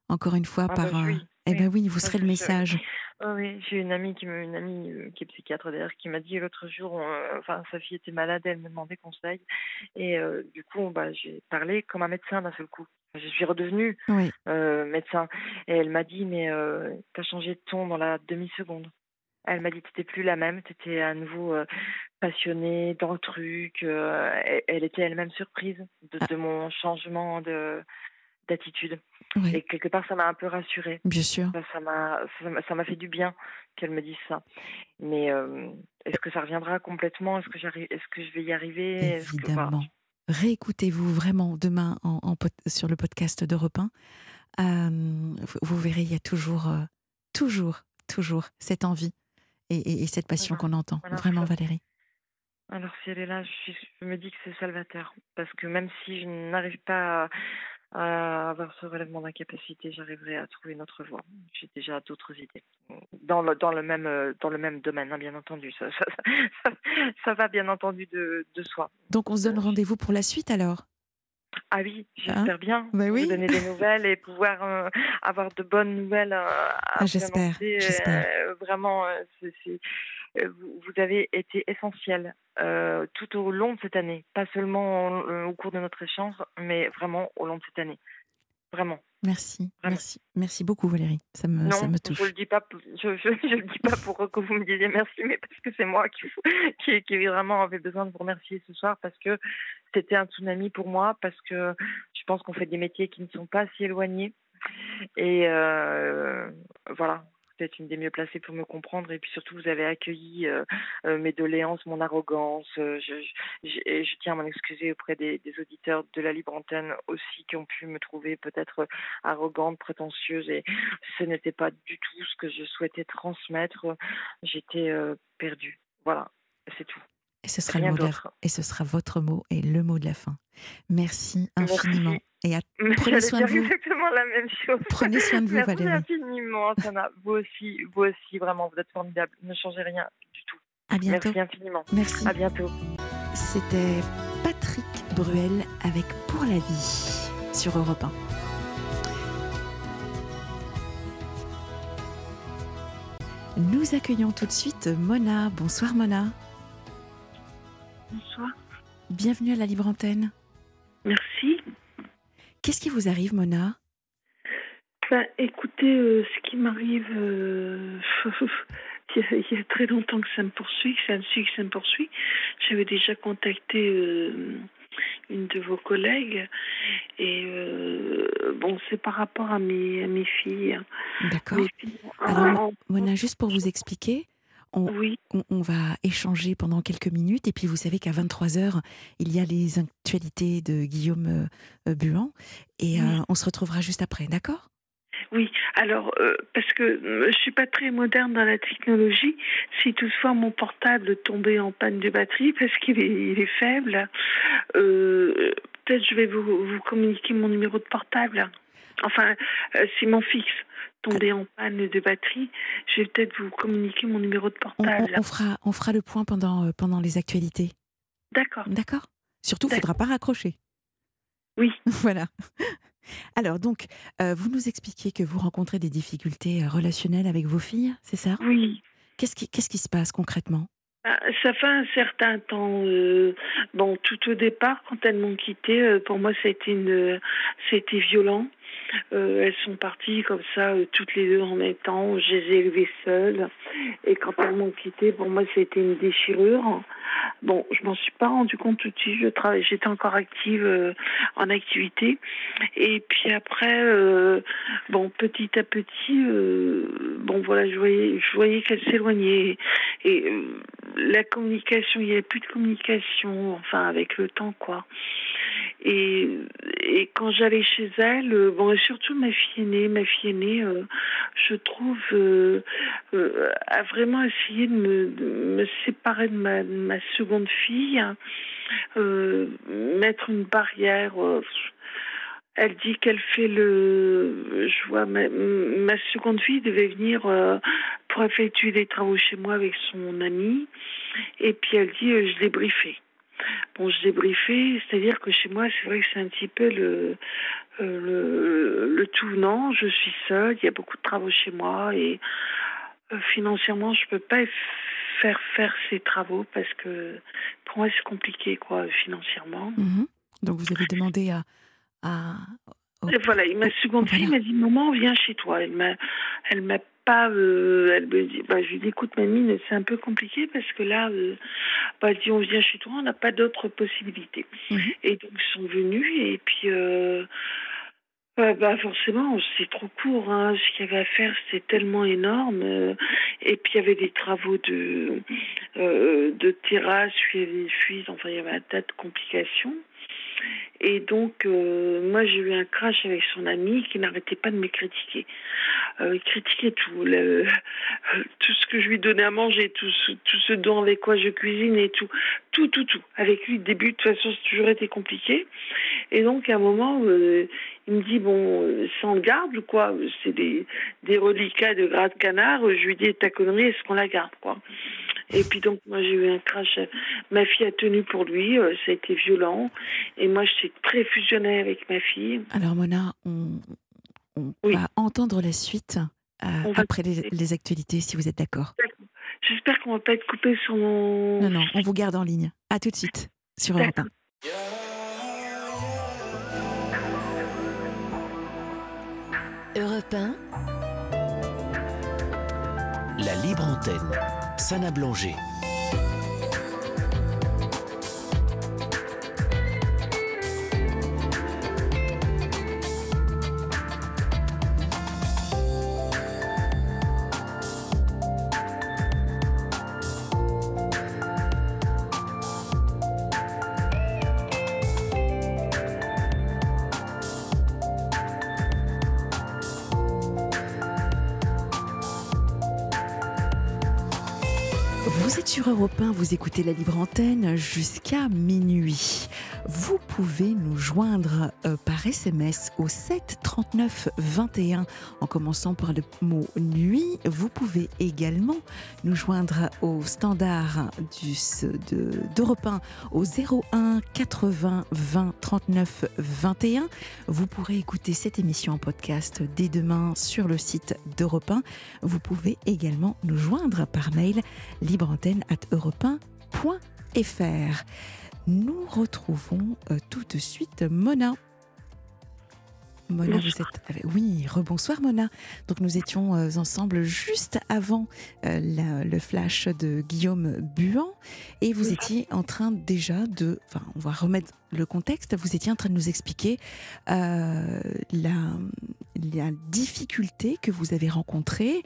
S2: encore une fois,
S4: ah
S2: par...
S4: Bah
S2: un... Eh bien oui, vous serez le message.
S4: oui, j'ai une amie qui me, une amie euh, qui est psychiatre d'ailleurs qui m'a dit l'autre jour, euh, enfin sa fille était malade, elle me demandait conseil et euh, du coup bah j'ai parlé comme un médecin d'un seul coup. Je suis redevenue médecin et elle m'a dit mais tu as changé de ton dans la demi seconde. Elle m'a dit tu plus la même, tu étais à nouveau passionnée dans le truc. elle, était elle-même surprise de, ah. de, mon changement de d'attitude. Et quelque part, ça m'a un peu rassurée.
S2: Bien sûr.
S4: Ça m'a ça m'a fait du bien qu'elle me dise ça. Mais euh, est-ce que ça reviendra complètement? Est-ce que j'arrive Est-ce que je vais y arriver?
S2: Évidemment. Réécoutez-vous vraiment demain en, sur le podcast d'Europe 1. Euh, vous, verrez, il y a toujours, euh, toujours, toujours cette envie et, cette passion qu'on entend. vraiment, Valérie.
S4: Alors si elle est là, je, je me dis que c'est salvateur. Parce que même si je n'arrive pas à avoir ce relèvement d'incapacité, j'arriverai à trouver une autre voie. J'ai déjà d'autres idées. Dans le, dans le, même, dans le même domaine, hein, bien entendu. Ça, ça, va bien entendu de, de, soi.
S2: Donc on se donne rendez-vous pour la suite alors?
S4: Ah oui, j'espère hein? bien. Bah oui. Vous donner des nouvelles et pouvoir euh, avoir de bonnes nouvelles. Euh,
S2: ah, j'espère. Euh,
S4: vraiment, c'est euh, vous, vous avez été essentiel euh, tout au long de cette année, pas seulement euh, au cours de notre échange, mais vraiment au long de cette année. Vraiment.
S2: Merci,
S4: Vraiment.
S2: merci, merci beaucoup Valérie. Ça me,
S4: Non,
S2: ça me
S4: je
S2: touche.
S4: le dis pas, pour- je, je, je le dis pas pour que vous me disiez merci, mais parce que c'est moi qui, qui, qui vraiment avait besoin de vous remercier ce soir parce que c'était un tsunami pour moi, parce que je pense qu'on fait des métiers qui ne sont pas si éloignés. Et euh, voilà, êtes une des mieux placées pour me comprendre. Et puis surtout, vous avez accueilli euh, euh, mes doléances, mon arrogance. Euh, Je, je, je- et je tiens à m'en excuser auprès des, des auditeurs de la libre antenne aussi qui ont pu me trouver peut-être arrogante, prétentieuse. Et ce n'était pas du tout ce que je souhaitais transmettre. J'étais perdue. Voilà, c'est tout.
S2: Et ce sera le mot. Et ce sera votre mot et le mot de la fin. Merci
S4: Merci.
S2: Et à- Prenez soin de vous.
S4: exactement la même chose.
S2: prenez soin de vous,
S4: Merci
S2: Valérie.
S4: infiniment, Sana. Vous aussi, vous aussi, vraiment, vous êtes formidable. Ne changez rien du tout.
S2: À bientôt.
S4: Merci infiniment.
S2: Merci.
S4: À bientôt.
S2: C'était Patrick Bruel avec Pour la vie sur Europe 1. Nous accueillons tout de suite Mona. Bonsoir Mona.
S5: Bonsoir.
S2: Bienvenue à la Libre Antenne.
S5: Merci.
S2: Qu'est-ce qui vous arrive Mona?
S5: Ben, écoutez, euh, ce qui m'arrive, euh, il, y a, il y a très longtemps que ça me poursuit, que ça me suit, que ça me poursuit. J'avais déjà contacté euh, une de vos collègues et bon, c'est par rapport à mes, à mes filles.
S2: D'accord.
S5: Mes filles
S2: Alors, Mona, juste pour vous expliquer, on,
S5: oui,
S2: on, on va échanger pendant quelques minutes. Et puis vous savez qu'à 23h, il y a les actualités de Guillaume euh, Buan. Et euh, on se retrouvera juste après, d'accord?
S5: Oui. Alors, euh, parce que je suis pas très moderne dans la technologie, si toutefois mon portable tombait en panne de batterie parce qu'il est, il est faible, euh, peut-être je vais vous, vous communiquer mon numéro de portable. Enfin, euh, si mon fixe tombait en panne de batterie, je vais peut-être vous communiquer mon numéro de
S2: on, on-
S5: portable.
S2: on fera, on fera le point pendant, euh, pendant les actualités,
S5: D'accord.
S2: d'accord? Surtout, il ne faudra pas raccrocher.
S5: Oui.
S2: voilà. Alors, donc, euh, vous nous expliquiez que vous rencontrez des difficultés relationnelles avec vos filles, c'est ça?
S5: Oui.
S2: Qu'est-ce qui, qu'est-ce qui se passe concrètement?
S5: Ah, Ça fait un certain temps. euh, bon, tout au départ, quand elles m'ont quitté, euh, pour moi, ça a été une, c'était violent. Euh, elles sont parties comme ça, euh, toutes les deux en même temps. Je les ai élevées seules. Et quand elles m'ont quitté, pour moi, c'était une déchirure. Bon, je m'en suis pas rendu compte tout de suite. J'étais encore active euh, en activité. Et puis après, bon, petit à petit, bon, voilà, je voyais, je voyais qu'elles s'éloignaient. Et la communication, il n'y avait plus de communication, enfin, avec le temps, quoi. Et, et quand j'allais chez elle, euh, bon, surtout ma fille aînée, ma fille aînée, euh, je trouve, euh, euh, a vraiment essayé de me, séparer de ma, de ma seconde fille, hein, mettre une barrière. elle dit qu'elle fait le. Je vois, ma, ma seconde fille devait venir pour effectuer des travaux chez moi avec son ami. Et puis elle dit je l'ai briefé. Bon, je briefé, c'est-à-dire que chez moi, c'est vrai que c'est un petit peu le, euh, le, le tout. Non, je suis seule, il y a beaucoup de travaux chez moi et euh, financièrement, je peux pas faire faire ces travaux parce que pour moi, c'est compliqué, quoi, financièrement.
S2: Mhm. Donc, vous avez demandé à. à
S5: Et voilà, et ma seconde
S2: Voilà.
S5: fille m'a dit Maman, viens chez toi. Elle m'a, elle m'a pas. euh, elle me dit bah, Je lui dis Écoute, mamie, c'est un peu compliqué parce que là, euh, bah, dit On vient chez toi, on n'a pas d'autres possibilités.
S2: Mhm.
S5: Et donc, ils sont venus et puis. Euh, bah forcément, c'est trop court. Hein. Ce qu'il y avait à faire, c'était tellement énorme. et puis il y avait des travaux de euh, de terrasse, puis il y avait des fuites. Enfin, il y avait un tas de complications. Et donc, euh, moi, j'ai eu un crash avec son ami qui n'arrêtait pas de me critiquer. Euh, il critiquait tout, tout ce que je lui donnais à manger, tout ce, tout ce dont avec quoi je cuisine et tout, tout, tout, tout. Avec lui, début, de toute façon, c'est toujours été compliqué. Et donc, à un moment, euh, il me dit bon, euh, sans le garde ou quoi C'est des, des reliquats de gras de canard. Je lui dis ta connerie, est-ce qu'on la garde quoi? Et puis donc, moi, j'ai eu un crash. Ma fille a tenu pour lui, euh, ça a été violent. Et moi, j'étais très fusionnée avec ma fille.
S2: Alors, Mona, on, on
S5: Oui.
S2: va entendre la suite euh, après les, les actualités, si vous êtes d'accord.
S5: Je J'espère qu'on va pas être coupé sur mon.
S2: Non, non, on vous garde en ligne. À tout de suite sur Europe 1.
S3: Europe 1,
S1: La libre antenne. Sana Blanger.
S2: Écoutez la libre antenne jusqu'à minuit. Vous pouvez nous joindre SMS au 7 39 21 en commençant par le mot nuit. Vous pouvez également nous joindre au standard d'Europe 1 au 01 80 20 39 21. Vous pourrez écouter cette émission en podcast dès demain sur le site d'Europe 1. Vous pouvez également nous joindre par mail libreantenne at europe 1.fr. Nous retrouvons euh, tout de suite Mona. Mona, vous êtes avec- Oui, rebonsoir Mona. Donc nous étions euh, ensemble juste avant euh, la- le flash de Guillaume Buan et vous
S5: Oui.
S2: étiez en train déjà de, enfin on va remettre le contexte, vous étiez en train de nous expliquer euh, la, la difficulté que vous avez rencontrée,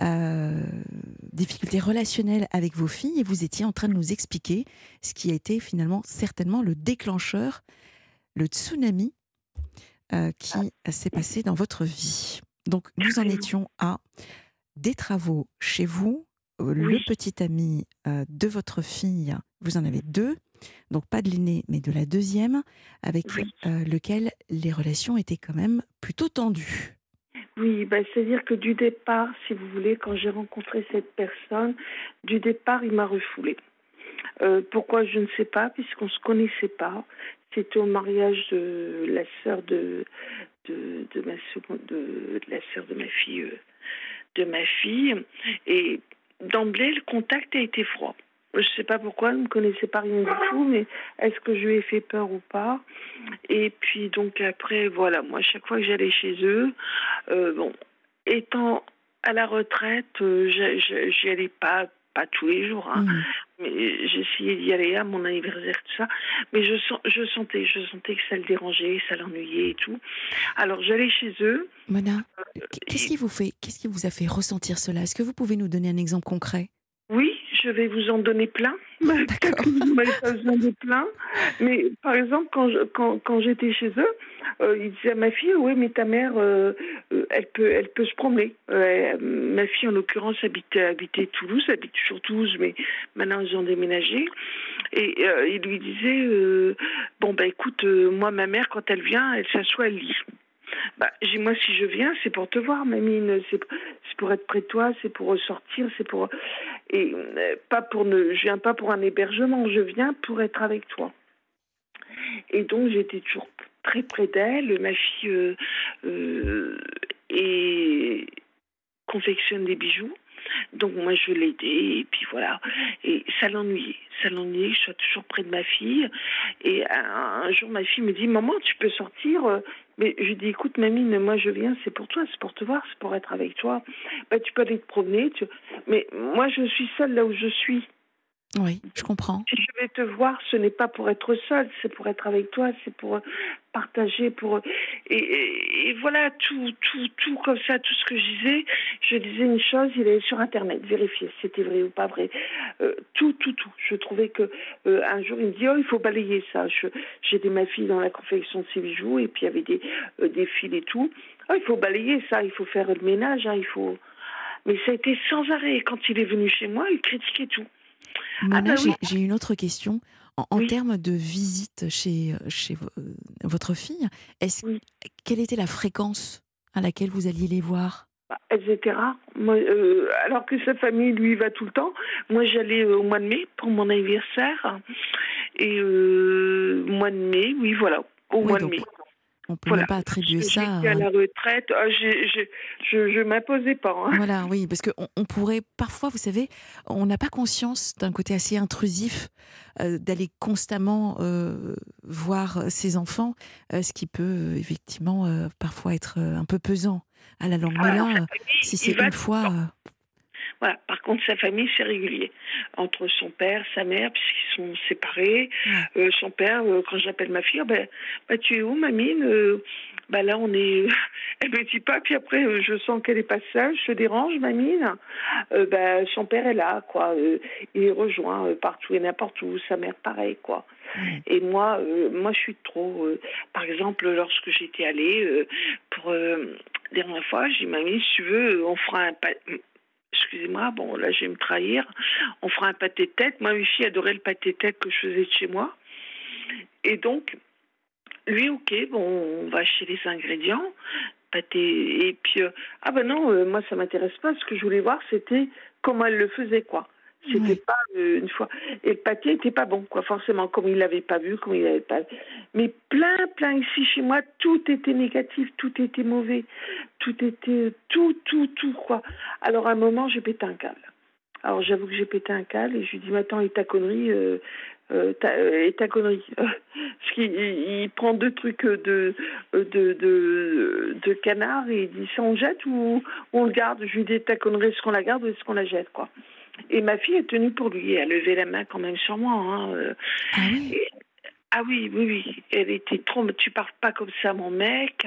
S2: euh, difficulté relationnelle avec vos filles et vous étiez en train de nous expliquer ce qui a été finalement certainement le déclencheur, le tsunami euh, qui s'est passé dans votre vie. Donc nous en étions à des travaux chez vous, euh, le petit ami euh, de votre fille, vous en avez deux, donc pas de l'aîné mais de la deuxième, avec euh, lequel les relations étaient quand même plutôt tendues.
S5: Oui, ben, c'est-à-dire que du départ, si vous voulez, quand j'ai rencontré cette personne, du départ, il m'a refoulé. Euh, pourquoi je ne sais pas, puisqu'on ne se connaissait pas. C'était au mariage de la sœur de, de, ma seconde, de, la sœur de ma fille, euh, de ma fille, et d'emblée le contact a été froid. Je ne sais pas pourquoi, elle ne me connaissait pas rien du tout, mais est-ce que je lui ai fait peur ou pas? Et puis donc après, voilà, moi chaque fois que j'allais chez eux, euh, bon, étant à la retraite, euh, j'y allais pas, pas tous les jours, hein,
S2: Mhm.
S5: mais j'essayais d'y aller à mon anniversaire, tout ça. Mais je, sens, je sentais, je sentais que ça le dérangeait, ça l'ennuyait et tout. Alors j'allais chez eux.
S2: Mona, qu'est-ce qui vous fait, qu'est-ce qui vous a fait ressentir cela? Est-ce que vous pouvez nous donner un exemple concret?
S5: Oui, je vais vous en donner plein.
S2: D'accord.
S5: Plein. Mais par exemple, quand j'étais chez eux, euh, ils disaient à ma fille, oui, mais ta mère, euh, euh, elle peut elle peut se promener. Euh, ma fille, en l'occurrence, habitait, Toulouse, habite toujours Toulouse, mais maintenant ils ont déménagé. Et euh, il lui disait, euh, bon, bah écoute, moi, ma mère, quand elle vient, elle s'assoit, elle lit. Bah, moi si je viens, c'est pour te voir, mamine, c'est c'est pour être près de toi, c'est pour ressortir, c'est pour et euh, pas pour ne je viens pas pour un hébergement, je viens pour être avec toi. Et donc j'étais toujours très près d'elle, ma fille euh, euh, et confectionne des bijoux. Donc moi je l'aidais et puis voilà. Et ça l'ennuyait, ça l'ennuyait que je sois toujours près de ma fille. Et un, jour ma fille me dit maman tu peux sortir euh, mais je dis écoute mamie moi je viens c'est pour toi c'est pour te voir c'est pour être avec toi. Bah tu peux aller te promener tu... mais moi je suis seule là où je suis
S2: Oui, je comprends.
S5: si je vais te voir, ce n'est pas pour être seule, c'est pour être avec toi, c'est pour partager, pour et, voilà tout, tout, tout comme ça, tout ce que je disais. Je disais une chose, il est sur internet, vérifier si c'était vrai ou pas vrai. Euh, tout, tout, tout. Je trouvais que euh, un jour il me dit oh il faut balayer ça. Je- J'aidais ma fille dans la confection de ses bijoux et puis il y avait des euh, des fils et tout. Oh, il faut balayer ça, il faut faire le ménage, hein, il faut. Mais ça a été sans arrêt. Quand il est venu chez moi, il critiquait tout.
S2: Mona,
S5: bah oui.
S2: j'ai- une autre question. En, en
S5: Oui.
S2: termes de visite chez, euh, chez euh, votre fille, est-ce
S5: Oui.
S2: quelle était la fréquence à laquelle vous alliez les voir?
S5: Bah, Elles étaient rares. Moi, euh, alors que sa famille, lui, va tout le temps. Moi, j'allais euh, au mois de mai pour mon anniversaire. Et euh, mois de mai, oui, voilà, au
S2: Oui,
S5: mois de mai.
S2: On peut
S5: Voilà.
S2: même pas attribuer
S5: que
S2: ça.
S5: À
S2: à-
S5: la retraite. Ah, je je m'imposais pas. hein.
S2: Voilà, oui, parce qu'on on pourrait parfois, vous savez, on n'a pas conscience d'un côté assez intrusif euh, d'aller constamment euh, voir ses enfants, euh, ce qui peut euh, effectivement euh, parfois être euh, un peu pesant à la longue. Mais
S5: Ah,
S2: là, euh, si c'est une fois,
S5: temps. Voilà. Par contre, sa famille, c'est régulier. Entre son père, sa mère, puisqu'ils sont séparés.
S2: Ouais.
S5: Euh, son père, euh, quand j'appelle ma fille, Ah ben, bah, tu es où, mamine Euh, bah, Là, on est. Elle me dit pas, puis après, je sens qu'elle est pas seule. Je te dérange, mamine euh, bah, Son père est là, quoi. Il est rejoint partout et n'importe où. Sa mère, pareil, quoi. Et moi, moi, je suis trop. par exemple, lorsque j'étais allée pour dernière fois, j'ai dit mamie, si tu veux, on fera un Excusez-moi, bon là je vais me trahir. On fera un pâté de tête. Moi, mes filles adoraient le pâté de tête que je faisais de chez moi. Et donc, lui, ok, bon, on va acheter les ingrédients, pâté. Et puis, euh, ah ben non, euh, moi ça m'intéresse pas. Ce que je voulais voir, c'était comment elle le faisait, quoi. C'était pas euh, une fois. Et le pâté était pas bon, quoi, forcément, comme il l'avait pas vu, comme il l'avait pas. Mais plein, plein ici chez moi, tout était négatif, tout était mauvais, tout était tout, tout, tout, quoi. Alors à un moment, j'ai pété un câble. Alors j'avoue que j'ai pété un câble et je lui dis, mais attends, et ta connerie, euh, euh, ta, euh, et ta connerie? Parce qu'il il- il prend deux trucs de, de, de, de canard et il dit, ça on le jette ou, ou on le garde? Je lui dis, ta connerie, est-ce qu'on la garde ou est-ce qu'on la jette, quoi? Et ma fille est tenue pour lui. Elle a levé la main quand même sur moi. Hein. euh.
S2: ah oui,
S5: Et- ah oui, oui, oui. Elle était trop. Tu parles pas comme ça, mon mec.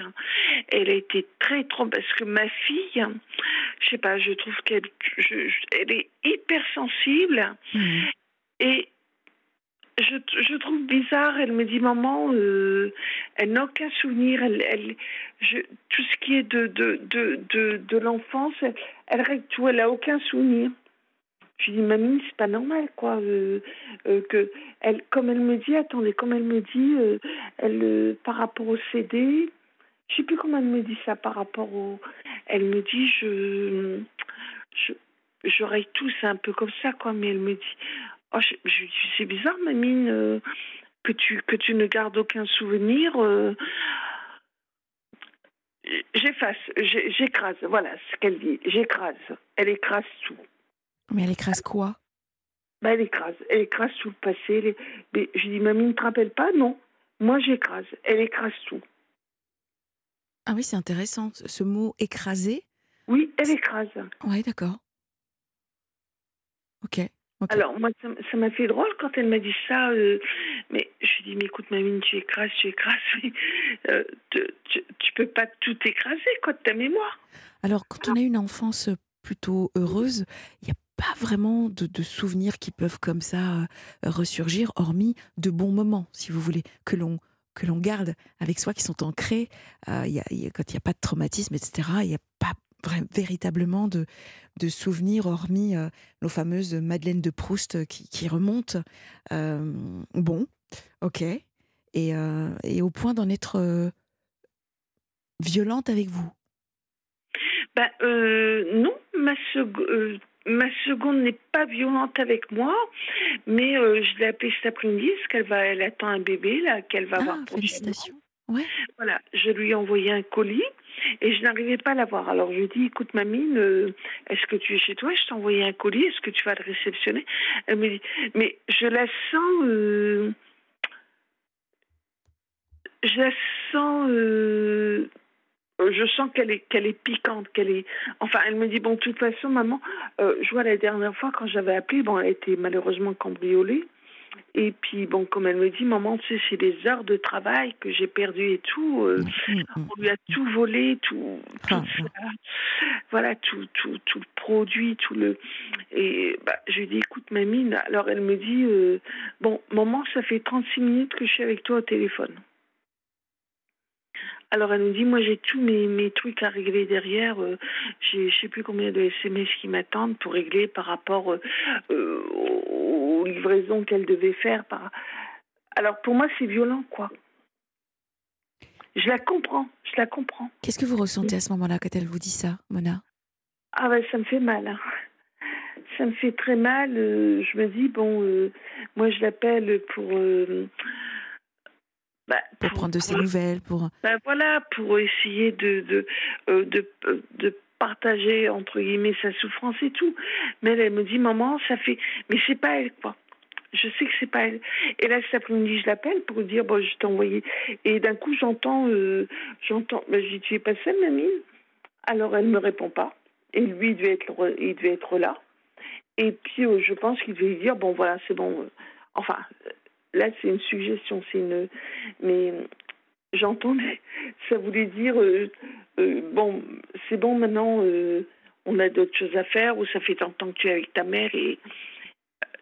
S5: Elle a été très trop. Parce que ma fille, je sais pas, je trouve qu'elle, je- je- elle est hyper sensible
S2: Mm.
S5: et je, je trouve bizarre. Elle me dit, maman, euh, elle n'a aucun souvenir. Elle, elle, je, tout ce qui est de de de de, de l'enfance, elle, elle règle tout. Elle a aucun souvenir. Je lui dis, mamie, c'est pas normal, quoi. euh, euh, que elle, comme elle me dit, attendez, comme elle me dit, euh, elle, par rapport au CD, je sais plus comment elle me dit ça, par rapport au, elle me dit, je, je, j'aurais tout, c'est un peu comme ça, quoi. Mais elle me dit, oh, je, je c'est bizarre, mamie, que tu, que tu ne gardes aucun souvenir. J'efface, j'écrase, voilà ce qu'elle dit, j'écrase. Elle écrase tout.
S2: Mais elle écrase quoi?
S5: Bah, elle écrase. Elle écrase tout le passé. Mais je dis, mamie, ne te rappelle pas? Non. Moi, j'écrase. Elle écrase tout.
S2: Ah oui, c'est intéressant, ce mot écraser.
S5: Oui, elle écrase.
S2: Ouais, d'accord. Ok. ok.
S5: Alors, moi, ça m'a fait drôle quand elle m'a dit ça. euh, mais je lui dis, mais écoute, mamie, tu écrases, tu écrases. mais, euh, te- tu, tu peux pas tout écraser, quoi, de ta mémoire.
S2: Alors, quand on a une enfance plutôt heureuse, il n'y a pas vraiment de, souvenirs qui peuvent comme ça euh, ressurgir, hormis de bons moments, si vous voulez, que l'on que l'on garde avec soi, qui sont ancrés. Euh, y a- quand il n'y a pas de traumatisme, etc., il n'y a pas véritablement de, de souvenirs, hormis euh, nos fameuses Madeleines de Proust euh, qui, qui remontent. Bon, ok. Et, et au point d'en être violente avec vous?
S5: Euh, non, ma, sec- euh, ma seconde n'est pas violente avec moi, mais euh, je l'ai appelée cet après-midi parce qu'elle va, elle attend un bébé là qu'elle va avoir
S2: Ah,
S5: prochainement.
S2: Ouais.
S5: Voilà, je lui ai envoyé un colis et je n'arrivais pas à l'avoir. Alors je lui ai dit, écoute mamie, euh, est-ce que tu es chez toi? Je t'ai envoyé un colis, est-ce que tu vas le réceptionner? Elle me dit, mais je la sens, euh, je la sens, euh, je sens qu'elle est, qu'elle est piquante, qu'elle est. Enfin, elle me dit bon, de toute façon, maman, euh, je vois la dernière fois quand j'avais appelé, bon, elle était malheureusement cambriolée. Et puis, bon, comme elle me dit, maman, tu sais, c'est des heures de travail que j'ai perdues et tout. euh,
S2: Mm, mm.
S5: on lui a tout volé, tout, tout
S2: Ah,
S5: ça. Voilà, tout, tout, tout le produit, tout le. Et bah, je lui dis, écoute, mamie, alors elle me dit, euh, bon, maman, ça fait 36 minutes que je suis avec toi au téléphone. Alors elle me dit, moi j'ai tous mes, mes trucs à régler derrière. euh, je sais plus combien de SMS qui m'attendent pour régler par rapport euh, euh, aux, livraisons qu'elle devait faire. Par... Alors pour moi c'est violent quoi. Je la comprends, je la comprends.
S2: Qu'est-ce que vous ressentez à ce moment-là quand elle vous dit ça, Mona?
S5: Ah ben ça me fait mal. hein. Ça me fait très mal. euh, je me dis bon, euh, moi je l'appelle pour euh, Bah,
S2: pour, prendre de ses nouvelles, pour.
S5: Ben voilà, pour essayer de de, euh, de, euh, de partager entre guillemets sa souffrance et tout. Mais elle, elle me dit maman, ça fait, mais c'est pas elle quoi. Je sais que c'est pas elle. Et là, cet après-midi, je l'appelle pour dire bon, je t'ai envoyé. Et d'un coup, j'entends, euh, j'entends. Je dis tu es pas seule, mamie Alors elle me répond pas. Et lui, il devait être, il devait être là. Et puis, euh, je pense qu'il devait dire bon, voilà, c'est bon. Enfin, là, c'est une suggestion, c'est une. Mais j'entendais, ça voulait dire euh, euh, bon, c'est bon maintenant, euh, on a d'autres choses à faire, ou ça fait tant de temps que tu es avec ta mère et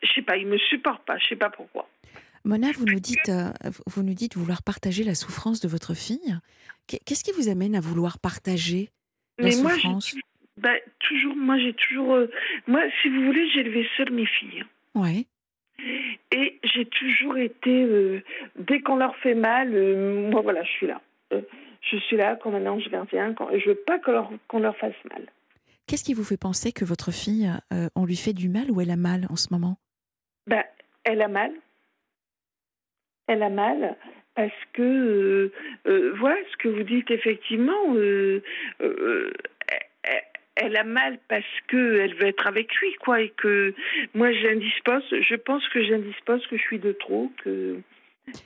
S5: je sais pas, il me supporte pas, je sais pas pourquoi.
S2: Mona, vous nous dites, vous nous dites vouloir partager la souffrance de votre fille. Qu'est- Qu'est-ce qui vous amène à vouloir partager la
S5: Mais moi,
S2: souffrance?
S5: ben, toujours, moi j'ai toujours, moi, si vous voulez, j'ai élevé seule mes filles.
S2: Ouais.
S5: Et j'ai toujours été, euh, dès qu'on leur fait mal, euh, moi voilà, je suis là. Euh, je suis là quand un ange gardien, quand, je veux pas qu'on leur, fasse mal.
S2: Qu'est-ce qui vous fait penser que votre fille, euh, on lui fait du mal ou elle a mal en ce moment?
S5: Ben, elle a mal. Elle a mal parce que, voilà ce que vous dites effectivement, elle, a mal parce que elle veut être avec lui, quoi, et que moi j'indispose, je pense que j'indispose que je suis de trop, que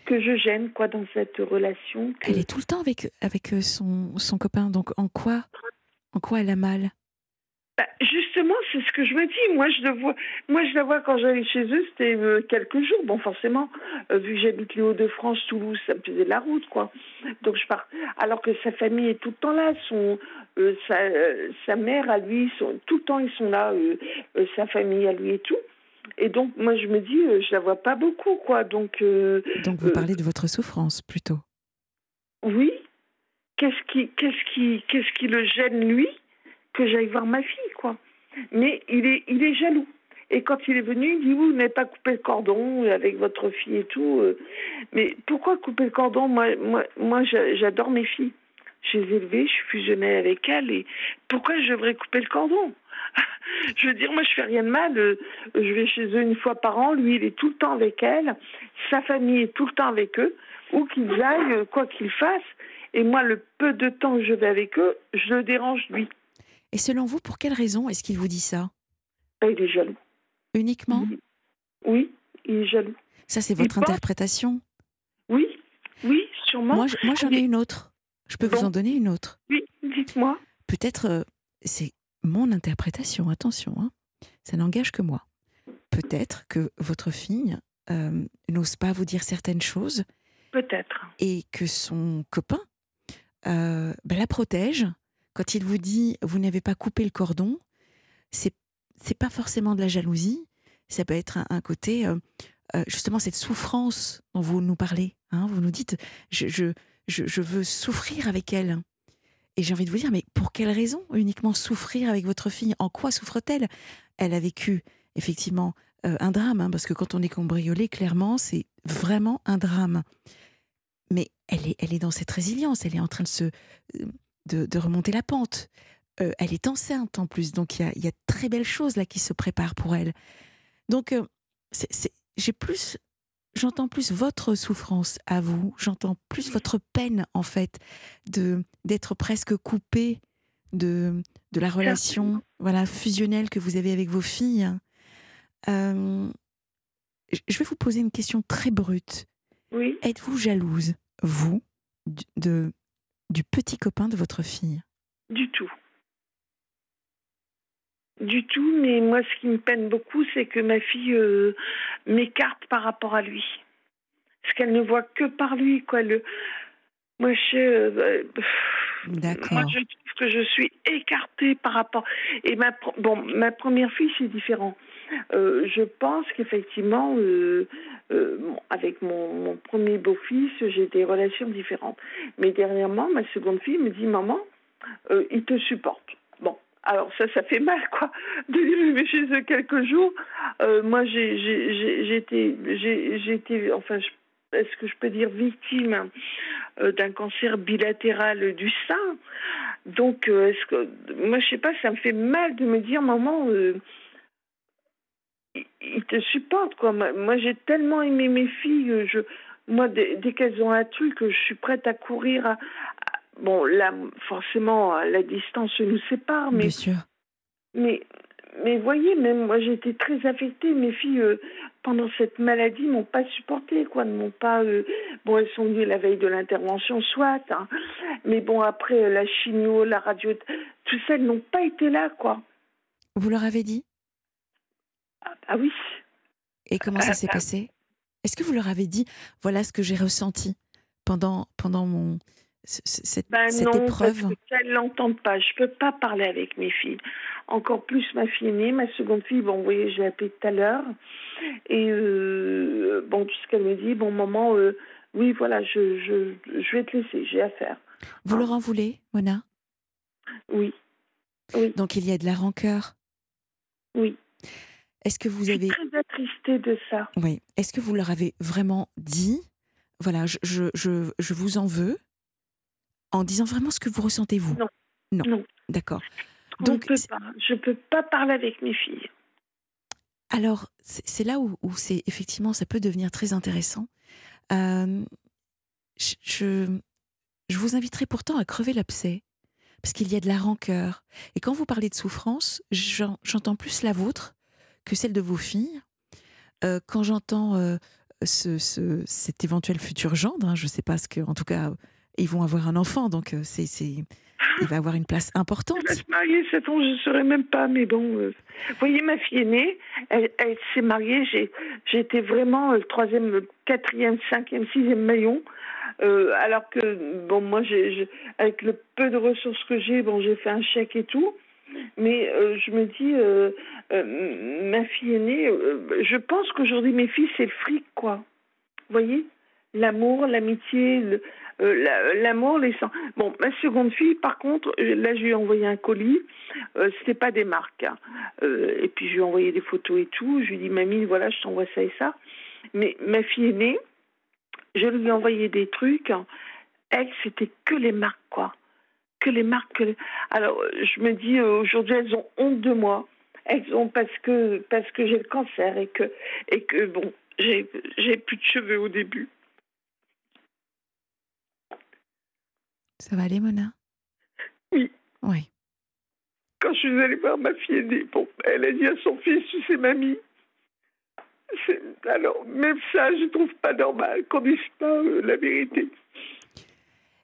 S5: que je gêne, quoi, dans cette relation. que-
S2: Elle est tout le temps avec, avec euh, son, son copain. Donc en quoi, en quoi elle a mal?
S5: Bah, ce que je me dis. Moi, je le vois. Moi, je la vois quand j'allais chez eux, c'était euh, quelques jours. Bon, forcément, euh, vu que j'habite les Hauts-de-France, Toulouse, ça me faisait de la route, quoi. Donc je pars. Alors que sa famille est tout le temps là. Son, euh, sa, sa mère à lui, son- tout le temps ils sont là. sa famille à lui et tout. Et donc, moi, je me dis, je la vois pas beaucoup, quoi. Donc,
S2: Donc vous parlez de votre souffrance plutôt.
S5: oui. Qu'est-ce qui, qu'est-ce qui, qu'est-ce qui le gêne lui que j'aille voir ma fille, quoi? Mais il est, jaloux. Et quand il est venu, il dit vous n'avez pas coupé le cordon avec votre fille et tout. euh. Mais pourquoi couper le cordon? Moi, moi, moi, j'a- j'adore mes filles. Je les ai élevées, je suis fusionnée avec elles. Et pourquoi je devrais couper le cordon? Je veux dire, moi, je fais rien de mal. euh, Je vais chez eux une fois par an. Lui, il est tout le temps avec elles. Sa famille est tout le temps avec eux. Où qu'ils aillent, quoi qu'ils fassent. Et moi, le peu de temps que je vais avec eux, je le dérange lui.
S2: Et selon vous, pour quelle raison est-ce qu'il vous dit ça?
S5: Ben, il est jaloux.
S2: Uniquement?
S5: Oui, il est jaloux.
S2: Ça, c'est votre
S5: pense-
S2: interprétation?
S5: Oui, oui, sûrement.
S2: Moi, je- moi, j'en ai une autre. Je peux vous en donner une autre.
S5: Oui, dites-moi.
S2: Peut-être, euh, c'est mon interprétation, attention, hein. ça n'engage que moi. Peut-être que votre fille euh, n'ose pas vous dire certaines choses
S5: Peut-être.
S2: et que son copain euh, ben, la protège. Quand il vous dit vous n'avez pas coupé le cordon, c'est c'est pas forcément de la jalousie. Ça peut être un, côté euh, euh, justement cette souffrance dont vous nous parlez. hein. vous nous dites je, je, je, je veux souffrir avec elle. Et j'ai envie de vous dire mais pour quelle raison uniquement souffrir avec votre fille? En quoi souffre-t-elle? Elle a vécu effectivement euh, un drame hein, parce que quand on est cambriolé, clairement c'est vraiment un drame mais elle est, elle est dans cette résilience, elle est en train de se de, de remonter la pente. Euh, elle est enceinte en plus, donc il y a, il y a de très belles choses là qui se préparent pour elle. Donc euh, j'ai plus, j'entends plus votre souffrance à vous, j'entends plus votre peine en fait de d'être presque coupée de de la relation voilà fusionnelle que vous avez avec vos filles. Euh, je- vais vous poser une question très brute.
S5: Oui.
S2: Êtes-vous jalouse, vous, de, du petit copain de votre fille?
S5: Du tout. Du tout, mais moi, ce qui me peine beaucoup, c'est que ma fille euh, m'écarte par rapport à lui. Parce qu'elle ne voit que par lui, quoi. Le... Moi, je euh, Moi,
S2: D'accord.
S5: je trouve que je suis écartée par rapport. Et ma, pro- bon, ma première fille, c'est différent. Euh, je pense qu'effectivement, euh, euh, avec mon, premier beau-fils, j'ai des relations différentes. Mais dernièrement, ma seconde fille me dit Maman, il te supporte. Bon, alors ça, ça fait mal, quoi. De vais chez eux quelques jours. Moi, été, enfin, est-ce que je peux dire victime euh, d'un cancer bilatéral du sein Donc, moi, je sais pas, ça me fait mal de me dire Maman, euh, il- il te supporte, quoi. Moi, j'ai tellement aimé mes filles, je moi, dès, dès qu'elles ont un truc, je suis prête à courir. À, à- bon, là, forcément, la distance nous sépare, mais
S2: Bien sûr.
S5: mais, mais voyez, même moi j'ai été très affectée. Mes filles, euh, pendant cette maladie, m'ont pas supporté, quoi, ne m'ont pas. euh, bon, elles sont venues la veille de l'intervention, soit, hein. mais bon, après la chimio, la radio, tout ça, elles n'ont pas été là, quoi.
S2: Vous leur avez dit?
S5: Ah, oui.
S2: Et comment ça
S5: Ah,
S2: s'est
S5: ah.
S2: passé? Est-ce que vous leur avez dit voilà ce que j'ai ressenti pendant, pendant mon, ce- ce- cette,
S5: Ben
S2: cette
S5: non,
S2: épreuve?
S5: parce que ça, elles l'entendent pas. Je peux pas parler avec mes filles. Encore plus ma fille aînée, ma seconde fille. Bon, vous voyez, j'ai appelé tout à l'heure. Et euh, bon, tout ce qu'elle me dit, bon, maman, euh, oui, voilà, je, je, je vais te laisser, j'ai affaire.
S2: Vous leur en voulez, Mona?
S5: Oui, oui,
S2: Donc il y a de la rancœur?
S5: oui.
S2: Est-ce que vous
S5: Je
S2: avez
S5: suis très attristée de ça.
S2: Oui. Est-ce que vous leur avez vraiment dit, voilà, je, je, je, je vous en veux, en disant vraiment ce que vous ressentez vous?
S5: Non.
S2: Non.
S5: Non.
S2: D'accord.
S5: On
S2: Donc,
S5: ne peut pas. Je peux pas parler avec mes filles.
S2: Alors, c'est là où, où c'est effectivement, ça peut devenir très intéressant. Euh, je, je, je vous inviterai pourtant à crever l'abcès, parce qu'il y a de la rancœur. Et quand vous parlez de souffrance, j'en- j'entends plus la vôtre que celle de vos filles. Euh, quand j'entends euh, ce, ce- cet éventuel futur gendre, hein, je ne sais pas ce que, en tout cas, ils vont avoir un enfant, donc euh, c'est, il va avoir une place importante.
S5: Va se je ne saurais même pas, mais bon. Vous voyez, ma fille aînée, elle, elle s'est mariée, j'ai, j'étais vraiment le troisième, quatrième, cinquième, sixième maillon. Alors que, bon, moi, j'ai- avec le peu de ressources que j'ai, bon, j'ai fait un chèque et tout. Mais euh, je me dis, euh, euh, ma fille aînée, je pense qu'aujourd'hui, mes filles, c'est le fric, quoi. Vous voyez? L'amour, l'amitié, l'amour, les sangs. Bon, ma seconde fille, par contre, là, je lui ai envoyé un colis. C'était pas des marques. hein. Et puis, je lui ai envoyé des photos et tout. Je lui ai dit, mamie, voilà, je t'envoie ça et ça. Mais ma fille aînée, je lui ai envoyé des trucs. Elle, c'était que les marques, quoi. Que les marques. que les- Alors, je me dis, euh, aujourd'hui, elles ont honte de moi. Elles ont parce que parce que j'ai le cancer et que et que bon, j'ai j'ai plus de cheveux au début.
S2: Ça va aller, Mona?
S5: Oui.
S2: Oui.
S5: Quand je suis allée voir ma fille aînée, bon, elle a dit à son fils, tu sais, mamie. c'est- Alors, même ça, je trouve pas normal qu'on dise pas euh, la vérité.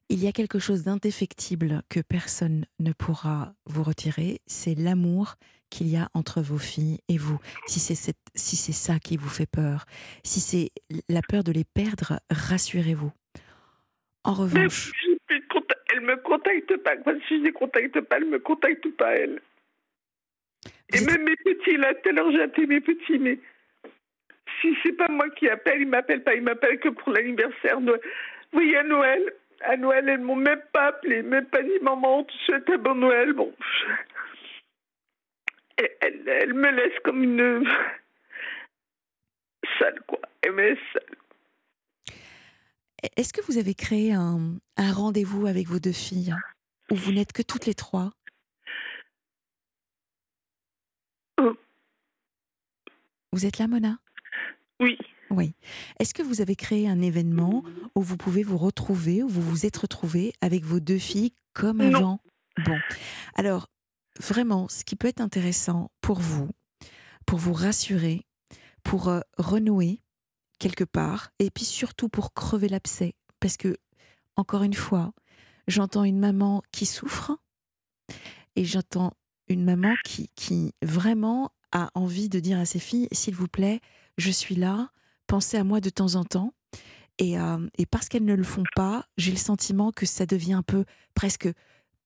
S2: Il y a quelque chose d'indéfectible que personne ne pourra vous retirer, c'est l'amour qu'il y a entre vos filles et vous. Si c'est cette- si c'est ça qui vous fait peur, si c'est la peur de les perdre, rassurez-vous. En revanche,
S5: elle me contacte pas. Si je les contacte pas, elle me contacte pas, elle. Et
S2: êtes-
S5: même mes petits, là, tout à l'heure, j'ai appelé mes petits, mais si c'est pas moi qui appelle, ils m'appellent pas, ils m'appellent que pour l'anniversaire. de- Oui, à Noël. À Noël, elles m'ont même pas appelé, même pas dit maman, on te souhaite un bon Noël? Bon. Elle, elle, elle me laisse comme une. sale, quoi. Elle me laisse sale.
S2: est-ce que vous avez créé un, un rendez-vous avec vos deux filles? Où vous n'êtes que toutes les trois?
S5: Euh.
S2: Vous êtes là, Mona?
S5: Oui.
S2: Oui. Est-ce que vous avez créé un événement où vous pouvez vous retrouver, où vous vous êtes retrouvés avec vos deux filles comme
S5: Non.
S2: avant? Bon. Alors, vraiment, ce qui peut être intéressant pour vous, pour vous rassurer, pour euh, renouer quelque part, et puis surtout pour crever l'abcès, parce que, encore une fois, j'entends une maman qui souffre, et j'entends une maman qui, qui vraiment a envie de dire à ses filles, s'il vous plaît, je suis là, pensez à moi de temps en temps. Et, euh, et parce qu'elles ne le font pas, j'ai le sentiment que ça devient un peu presque,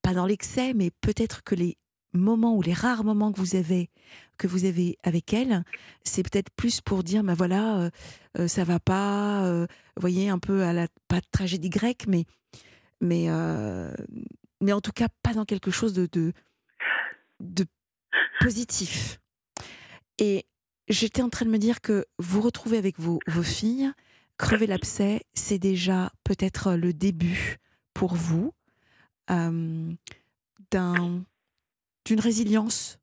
S2: pas dans l'excès, mais peut-être que les moments ou les rares moments que vous avez, que vous avez avec elles, c'est peut-être plus pour dire, ben voilà, euh, euh, ça va pas, euh, voyez, un peu à la, pas de tragédie grecque, mais, mais, euh, mais en tout cas pas dans quelque chose de, de, de positif. Et j'étais en train de me dire que vous retrouver avec vos, vos filles, crever l'abcès, c'est déjà peut-être le début pour vous euh, d'un- d'une résilience,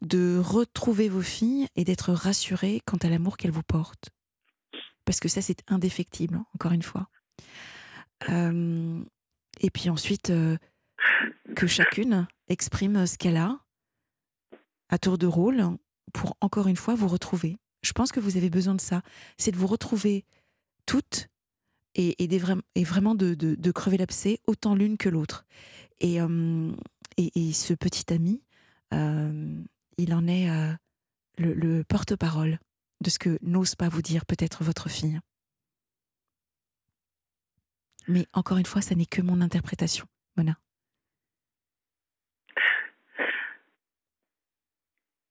S2: de retrouver vos filles et d'être rassuré quant à l'amour qu'elles vous portent. parce que ça, c'est indéfectible, hein, encore une fois. Euh, et puis ensuite, euh, que chacune exprime ce qu'elle a à tour de rôle pour, encore une fois, vous retrouver. Je pense que vous avez besoin de ça. C'est de vous retrouver toutes et, vraiment de, crever l'abcès, autant l'une que l'autre. Et, euh, ce petit ami, euh, il en est euh, le, le porte-parole de ce que n'ose pas vous dire peut-être votre fille. Mais encore une fois, ça n'est que mon interprétation, Mona.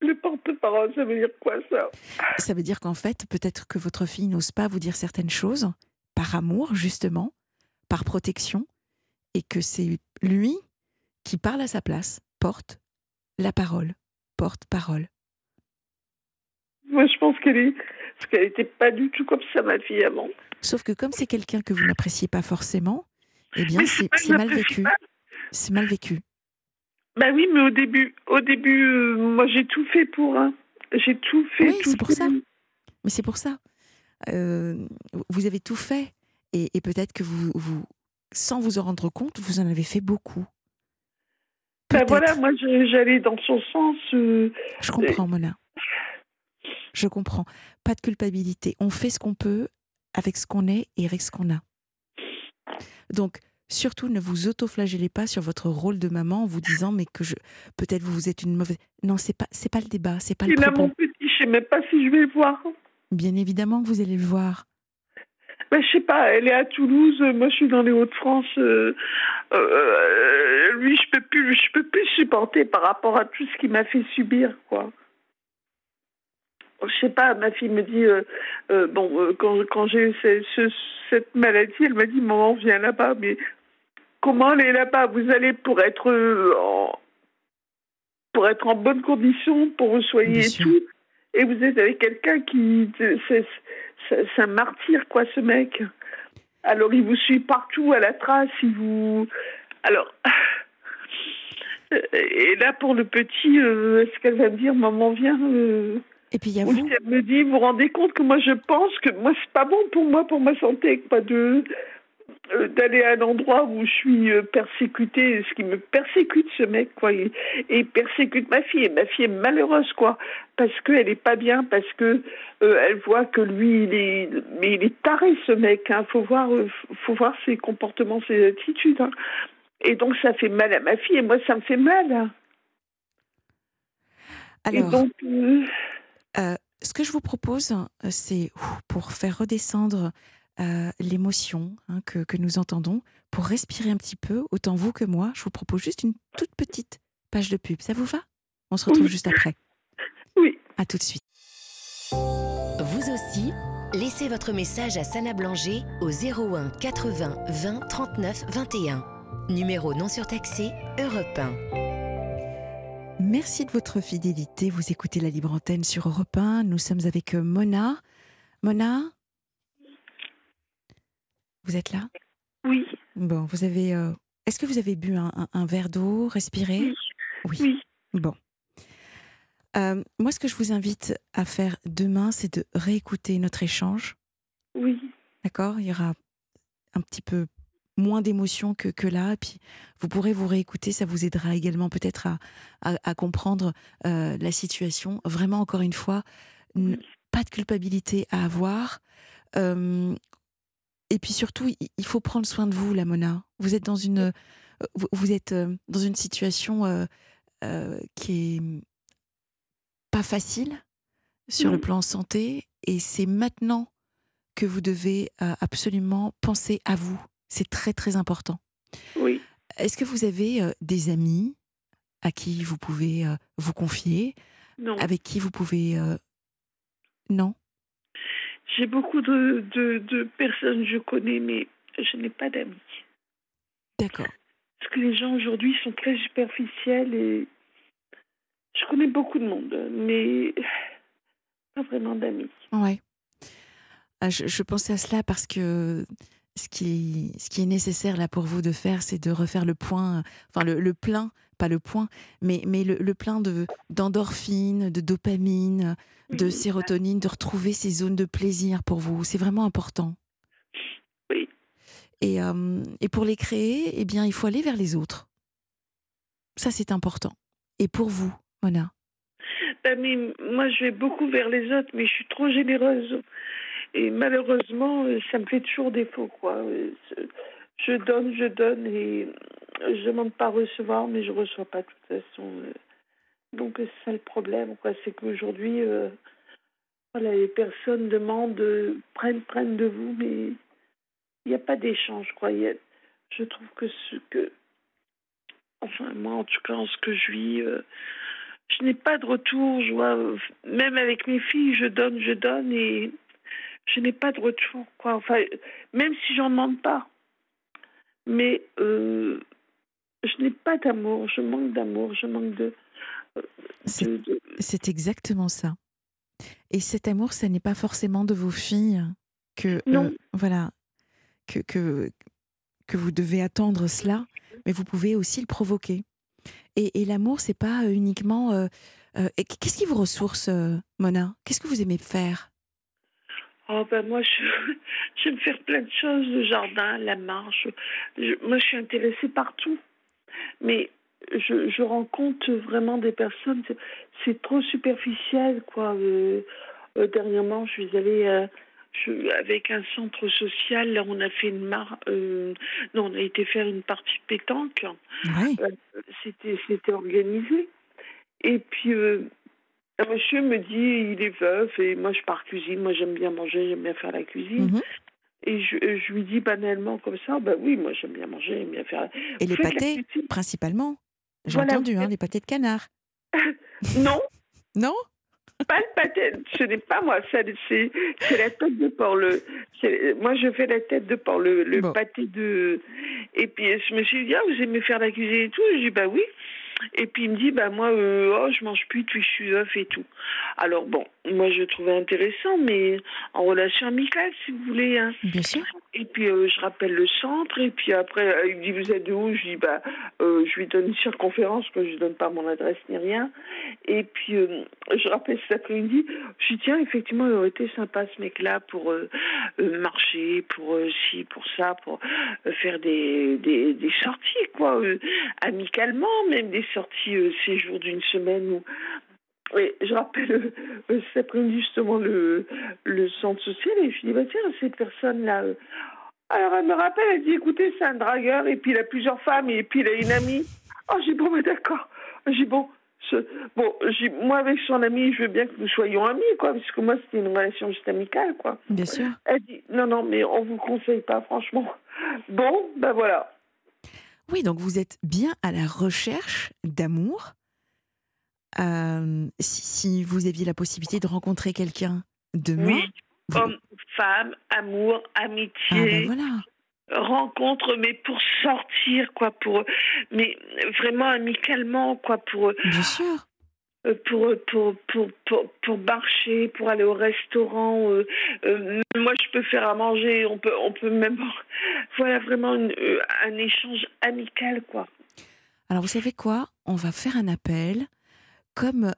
S5: Le porte-parole, ça veut dire quoi ça?
S2: Ça veut dire qu'en fait, peut-être que votre fille n'ose pas vous dire certaines choses, par amour justement, par protection, et que c'est lui qui parle à sa place, porte la parole, porte parole.
S5: Moi, je pense qu'elle est, parce qu'elle n'était pas du tout comme ça, ma fille, avant.
S2: Sauf que comme c'est quelqu'un que vous n'appréciez pas forcément, eh bien, c'est mal vécu. C'est mal vécu.
S5: Bah oui, mais au début, au début, euh, moi, j'ai tout fait pour. Hein. J'ai tout fait.
S2: Oui, c'est pour ça. Mais c'est pour ça. Euh, vous avez tout fait. Et, et peut-être que vous, vous, sans vous en rendre compte, vous en avez fait beaucoup.
S5: Ben voilà, moi j'allais dans son sens. Euh,
S2: Je comprends, Mona. Je comprends. Pas de culpabilité. On fait ce qu'on peut avec ce qu'on est et avec ce qu'on a. Donc, surtout, ne vous autoflagellez pas sur votre rôle de maman en vous disant mais que je peut-être vous êtes une mauvaise. Non, c'est pas c'est pas le débat, c'est pas le propos.
S5: mon petit, je sais même pas si je vais le voir.
S2: Bien évidemment que vous allez le voir.
S5: Ben, je sais pas, elle est à Toulouse, moi je suis dans les Hauts-de-France. Euh, euh, lui, je peux plus, je peux plus supporter par rapport à tout ce qu'il m'a fait subir, quoi. Je sais pas, ma fille me dit, euh, euh, bon, euh, quand, quand j'ai eu ce, ce, cette maladie, elle m'a dit, maman, viens là-bas, mais comment aller là-bas Vous allez pour être euh, en, pour être en bonne condition, pour vous soigner et tout, et vous êtes avec quelqu'un qui, c'est un martyr, quoi, ce mec. Alors, il vous suit partout à la trace, il vous. Alors. Et là, pour le petit, euh, est-ce qu'elle va me dire, maman, viens euh,
S2: Et puis il y a
S5: Ou
S2: vous.
S5: si elle me dit, vous vous rendez compte que moi, je pense que moi, c'est pas bon pour moi, pour ma santé, quoi, de d'aller à un endroit où je suis euh, persécutée, ce qui me persécute ce mec, quoi, et, persécute ma fille, et ma fille est malheureuse, quoi, parce qu'elle est pas bien, parce que euh, elle voit que lui, il est, mais il est taré, ce mec, hein, faut voir, euh, faut voir ses comportements, ses attitudes, hein. et donc ça fait mal à ma fille, et moi, ça me fait mal. hein. et
S2: Alors,
S5: donc, euh,
S2: euh, ce que je vous propose, euh, c'est pour faire redescendre euh, l'émotion hein, que, que nous entendons, pour respirer un petit peu, autant vous que moi, je vous propose juste une toute petite page de pub. Ça vous va? On se retrouve
S5: Oui.
S2: juste après.
S5: oui.
S2: À tout de suite.
S1: Vous aussi, laissez votre message à Sana Blanger au 01 80 20 39 21. Numéro non surtaxé, Europe 1.
S2: Merci de votre fidélité. Vous écoutez la libre antenne sur Europe 1. Nous sommes avec Mona. Mona? Vous êtes là?
S5: Oui,
S2: Bon, vous avez. euh, Est-ce que vous avez bu un, un- un verre d'eau, respiré?
S5: Oui, oui.
S2: Bon. Euh, moi, ce que je vous invite à faire demain, c'est de réécouter notre échange.
S5: Oui,
S2: D'accord? Il y aura un petit peu moins d'émotion que, que là. Et puis, vous pourrez vous réécouter. Ça vous aidera également peut-être à, à, à comprendre euh, la situation. Vraiment, encore une fois, pas de culpabilité à avoir. Euh, et puis surtout, il- faut prendre soin de vous, la Mona. Vous êtes dans une, euh, vous, êtes euh, dans une situation euh, euh, qui est pas facile sur le plan santé. Et c'est maintenant que vous devez euh, absolument penser à vous. C'est très très important.
S5: oui.
S2: Est-ce que vous avez des amis à qui vous pouvez vous confier,
S5: Non.
S2: avec qui vous pouvez... Non?
S5: J'ai beaucoup de, de, de personnes que je connais, mais je n'ai pas d'amis.
S2: D'accord.
S5: Parce que les gens aujourd'hui sont très superficiels et je connais beaucoup de monde, mais pas vraiment d'amis.
S2: Ouais. Ah, je, je pensais à cela parce que ce qui, ce qui est nécessaire là pour vous de faire, c'est de refaire le point, enfin le, le plein, pas le point, mais, mais le, le plein de, d'endorphine, de dopamine, de sérotonine, de retrouver ces zones de plaisir pour vous. C'est vraiment important.
S5: Oui.
S2: Et, euh, et pour les créer, eh bien, il faut aller vers les autres. Ça, c'est important. Et pour vous, Mona?
S5: Ben, mais moi, je vais beaucoup vers les autres, mais je suis trop généreuse. Et malheureusement, euh, ça me fait toujours défaut, quoi. Euh, Je donne, je donne, et je demande pas à recevoir, mais je reçois pas de toute façon. Donc, c'est ça le problème, quoi. C'est qu'aujourd'hui, euh, les personnes demandent, euh, prennent, prennent de vous, mais il n'y a pas d'échange, quoi. Je trouve que ce que. Enfin, moi, en tout cas, en ce que je vis. euh, je n'ai pas de retour. Je vois, même avec mes filles, je donne, je donne et je n'ai pas de retour. Quoi. Enfin, même si j'en demande pas. Mais je n'ai pas d'amour. Je manque d'amour. Je manque de.
S2: C'est exactement ça. Et cet amour, ça n'est pas forcément de vos filles que
S5: Non.
S2: euh, voilà que, que que vous devez attendre cela, mais vous pouvez aussi le provoquer. Et, et l'amour, c'est pas uniquement. euh, euh, et Qu'est-ce qui vous ressource, euh, Mona? Qu'est-ce que vous aimez faire?
S5: Oh ben moi, je, j'aime faire plein de choses, le jardin, la marche. Je- moi, je suis intéressée par tout. Mais je, je rencontre vraiment des personnes, c'est, trop superficiel, quoi. Euh, euh, dernièrement, je suis allée euh, je- avec un centre social, là, on a fait une mar... non, on a été faire une partie pétanque.
S2: Oui.
S5: C'était, c'était organisé. Et puis, un monsieur me dit, il est veuf, et moi, je pars cuisine. Moi, j'aime bien manger, j'aime bien faire la cuisine.
S2: Mhm.
S5: Et je, je lui dis banalement comme ça, bah oui, moi, j'aime bien manger, j'aime bien faire la
S2: Et les
S5: Faites la
S2: pâtés, principalement. J'ai
S5: Voilà,
S2: entendu, hein, les pâtés de canard.
S5: Non,
S2: Non?
S5: Pas le pâté, ce n'est pas moi, ça, c'est, c'est la tête de porc. Le, c'est- moi, je fais la tête de porc, le, le
S2: Bon.
S5: pâté de. Et puis, je me suis dit, ah, vous aimez faire la cuisine et tout Je dis, bah oui. Et puis, il me dit, bah moi, euh, oh, je mange plus depuis que je suis veuf et tout. Alors, bon, moi, je trouvais intéressant, mais en relation amicale, si vous voulez. Hein.
S2: Bien sûr.
S5: Et puis, euh, je rappelle le centre. Et puis après, euh, il me dit, vous êtes de où? Je dis, bah, euh, je lui donne une circonférence, que je lui donne pas mon adresse ni rien. Et puis, je rappelle cet après-midi. Je dis, tiens, effectivement, il aurait été sympa ce mec-là pour marcher, pour ci, pour ça, pour faire des, des, des sorties, quoi, amicalement, même des sorties euh, séjour d'une semaine ou. Oui, je rappelle euh, euh, cet après-midi justement le, le centre social et je dis, bah tiens, cette personne-là. euh, alors elle me rappelle, elle dit, écoutez, c'est un dragueur et puis il a plusieurs femmes et puis il a une amie. Oh, j'ai bon, bah, d'accord. J'ai bon, ce- bon j'ai- moi avec son ami, je veux bien que nous soyons amis, quoi, parce que moi c'était une relation juste amicale, quoi.
S2: Bien sûr.
S5: Elle dit, non, non, mais on vous conseille pas, franchement. Bon, ben voilà.
S2: Oui, donc vous êtes bien à la recherche d'amour. Euh, si, si vous aviez la possibilité de rencontrer quelqu'un demain,
S5: Oui,
S2: vous-
S5: homme, femme, amour,
S2: ah ben
S5: amitié.
S2: voilà.
S5: rencontre, mais pour sortir, quoi, pour, mais vraiment amicalement, quoi, pour,
S2: Bien sûr.
S5: Euh, pour, pour, pour, pour, pour marcher, pour aller au restaurant. euh, euh, moi, je peux faire à manger, on peut, on peut même, voilà, vraiment un échange amical, quoi.
S2: Alors vous savez quoi? On va faire un appel. Comme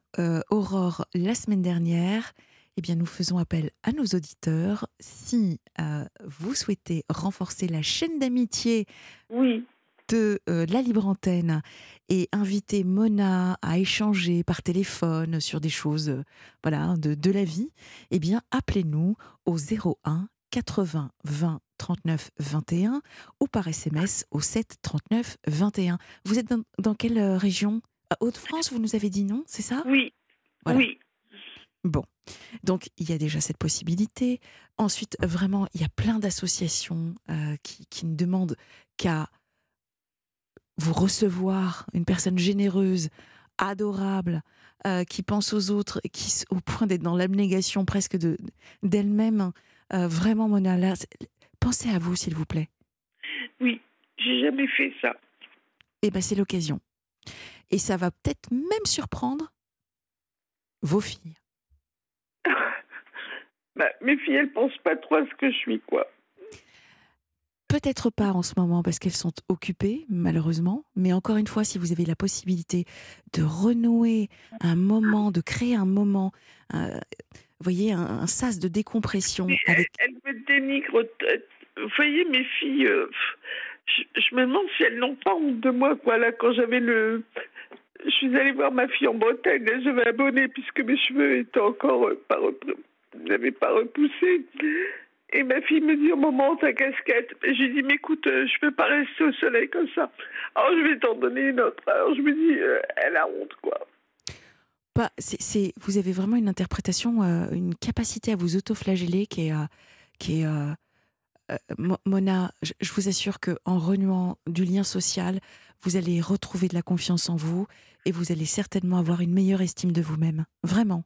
S2: Aurore la semaine dernière, eh bien nous faisons appel à nos auditeurs. Si euh, vous souhaitez renforcer la chaîne d'amitié
S5: Oui,
S2: de euh, la libre antenne et inviter Mona à échanger par téléphone sur des choses euh, voilà, de, de la vie, eh bien appelez-nous au 01 80 20 39 21 ou par SMS au 7 39 21. Vous êtes dans, dans quelle euh, région? À Haute-France, vous nous avez dit non, c'est ça?
S5: Oui,
S2: Voilà.
S5: oui.
S2: Bon, donc il y a déjà cette possibilité. Ensuite, vraiment, il y a plein d'associations euh, qui, qui ne demandent qu'à vous recevoir, une personne généreuse, adorable, euh, qui pense aux autres, qui au point d'être dans l'abnégation presque de d'elle-même. Euh, vraiment, Mona, là, pensez à vous, s'il vous plaît.
S5: Oui, j'ai jamais fait ça.
S2: Eh ben, c'est l'occasion. Et ça va peut-être même surprendre vos filles.
S5: Bah, mes filles, elles pensent pas trop à ce que je suis, quoi.
S2: Peut-être pas en ce moment parce qu'elles sont occupées, malheureusement. Mais encore une fois, si vous avez la possibilité de renouer un moment, de créer un moment, euh, voyez, un, sas de décompression.
S5: Avec... Elle, me dénigre. Vous voyez, mes filles, euh, je, me demande si elles n'ont pas honte de moi. Quoi. Là, quand j'avais le. Je suis allée voir ma fille en Bretagne, je vais abonner puisque mes cheveux étaient encore euh, pas n'avaient pas repoussé. Et ma fille me dit au moment ta casquette. J'ai dit, mais écoute, euh, je ne peux pas rester au soleil comme ça. Alors je vais t'en donner une autre. Alors je me dis, euh, elle a honte, quoi.
S2: Pas, c'est, vous avez vraiment une interprétation, euh, une capacité à vous autoflageller qui est, qui est Mona. Je, je, vous assure que en renouant du lien social, vous allez retrouver de la confiance en vous et vous allez certainement avoir une meilleure estime de vous-même. Vraiment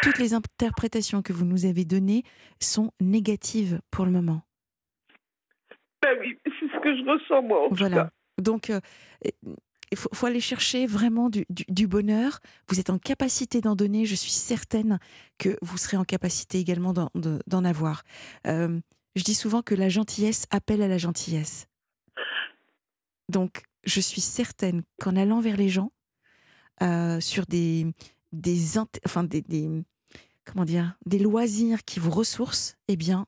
S2: toutes les interprétations que vous nous avez données sont négatives pour le moment.
S5: Ben oui, c'est ce que je ressens moi.
S2: voilà. Donc, euh, il faut, aller chercher vraiment du, bonheur. Vous êtes en capacité d'en donner. Je suis certaine que vous serez en capacité également d'en avoir. Euh, je dis souvent que la gentillesse appelle à la gentillesse. Donc, je suis certaine qu'en allant vers les gens, euh, sur des, des, enfin des, comment dire, des loisirs qui vous ressourcent, eh bien,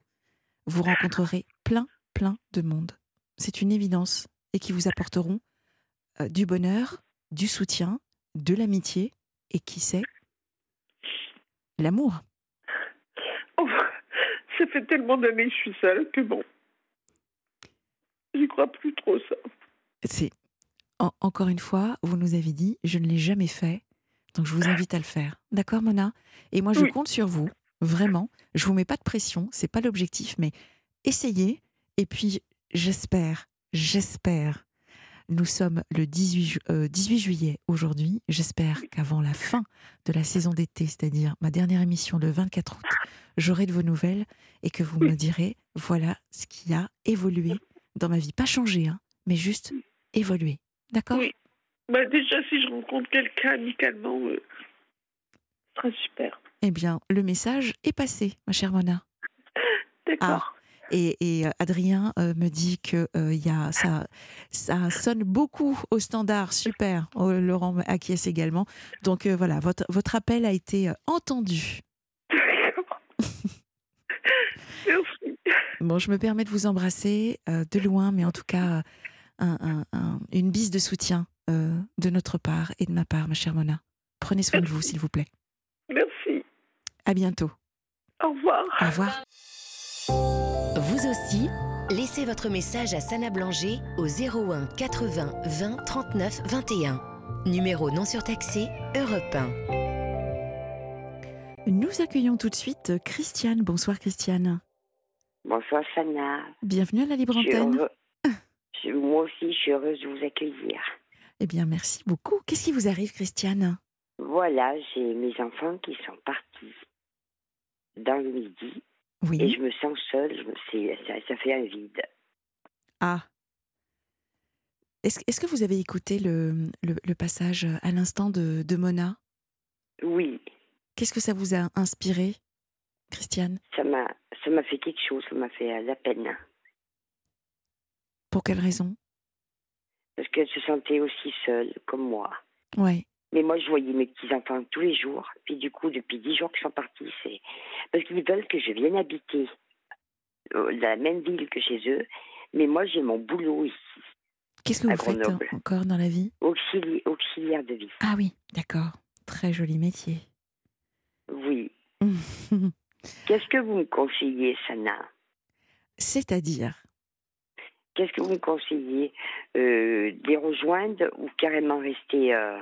S2: vous rencontrerez plein, plein de monde. C'est une évidence et qui vous apporteront euh, du bonheur, du soutien, de l'amitié et qui sait, l'amour.
S5: Oh, ça fait tellement d'années que je suis seule que bon, j'y crois plus trop ça.
S2: C'est encore une fois, vous nous avez dit, je ne l'ai jamais fait. Donc je vous invite à le faire. D'accord, Mona? Et moi, je compte sur vous, vraiment. Je vous mets pas de pression, c'est pas l'objectif, mais essayez. Et puis, j'espère, j'espère. Nous sommes le 18, 18 euh, juillet aujourd'hui. J'espère qu'avant la fin de la saison d'été, c'est-à-dire ma dernière émission le 24 août, j'aurai de vos nouvelles et que vous me direz voilà ce qui a évolué dans ma vie. Pas changé, hein, mais juste évolué. D'accord?
S5: Bah déjà, si je rencontre quelqu'un amicalement, euh, ce serait super.
S2: Eh bien, le message est passé, ma chère Mona.
S5: D'accord.
S2: Ah, et, et, euh, Adrien euh, me dit que y a, ça, ça sonne beaucoup au standard. Super. Oh, Laurent acquiesce également. Donc voilà, votre, votre appel a été entendu.
S5: Merci.
S2: Bon, je me permets de vous embrasser de loin, mais en tout cas, un, une bise de soutien euh, de notre part et de ma part, ma chère Mona. Prenez soin de vous, s'il vous plaît.
S5: Merci.
S2: À bientôt.
S5: Au revoir.
S2: Au revoir.
S1: Vous aussi, laissez votre message à Sana Blanger au 01 80 20 39 21. Numéro non surtaxé, Europe
S2: 1. Nous accueillons tout de suite Christiane. Bonsoir Christiane.
S6: Bonsoir Sana.
S2: Bienvenue à la Libre Antenne.
S6: Moi aussi, je suis heureuse de vous accueillir.
S2: Eh bien, merci beaucoup. Qu'est-ce qui vous arrive, Christiane?
S6: Voilà, j'ai mes enfants qui sont partis dans le midi.
S2: Oui.
S6: Et je me sens seule, je me, ça, ça fait un vide.
S2: Ah. Est-ce est que vous avez écouté le, le, passage à l'instant de, de, Mona?
S6: Oui.
S2: Qu'est-ce que ça vous a inspiré, Christiane?
S6: Ça m'a fait quelque chose, ça m'a fait la peine.
S2: Pour quelle raison?
S6: Parce qu'elle se sentait aussi seule, comme moi.
S2: Ouais.
S6: Mais moi, je voyais mes petits-enfants tous les jours. Puis du coup, depuis dix jours qu'ils sont partis, c'est parce qu'ils veulent que je vienne habiter dans la même ville que chez eux. Mais moi, j'ai mon boulot ici.
S2: Qu'est-ce que vous faites encore dans la vie?
S6: Auxiliaire de vie.
S2: Ah oui, d'accord. Très joli métier.
S6: Oui. Qu'est-ce que vous me conseillez, Sana?
S2: C'est-à-dire?
S6: Qu'est-ce que vous me conseillez euh, Les rejoindre ou carrément rester euh?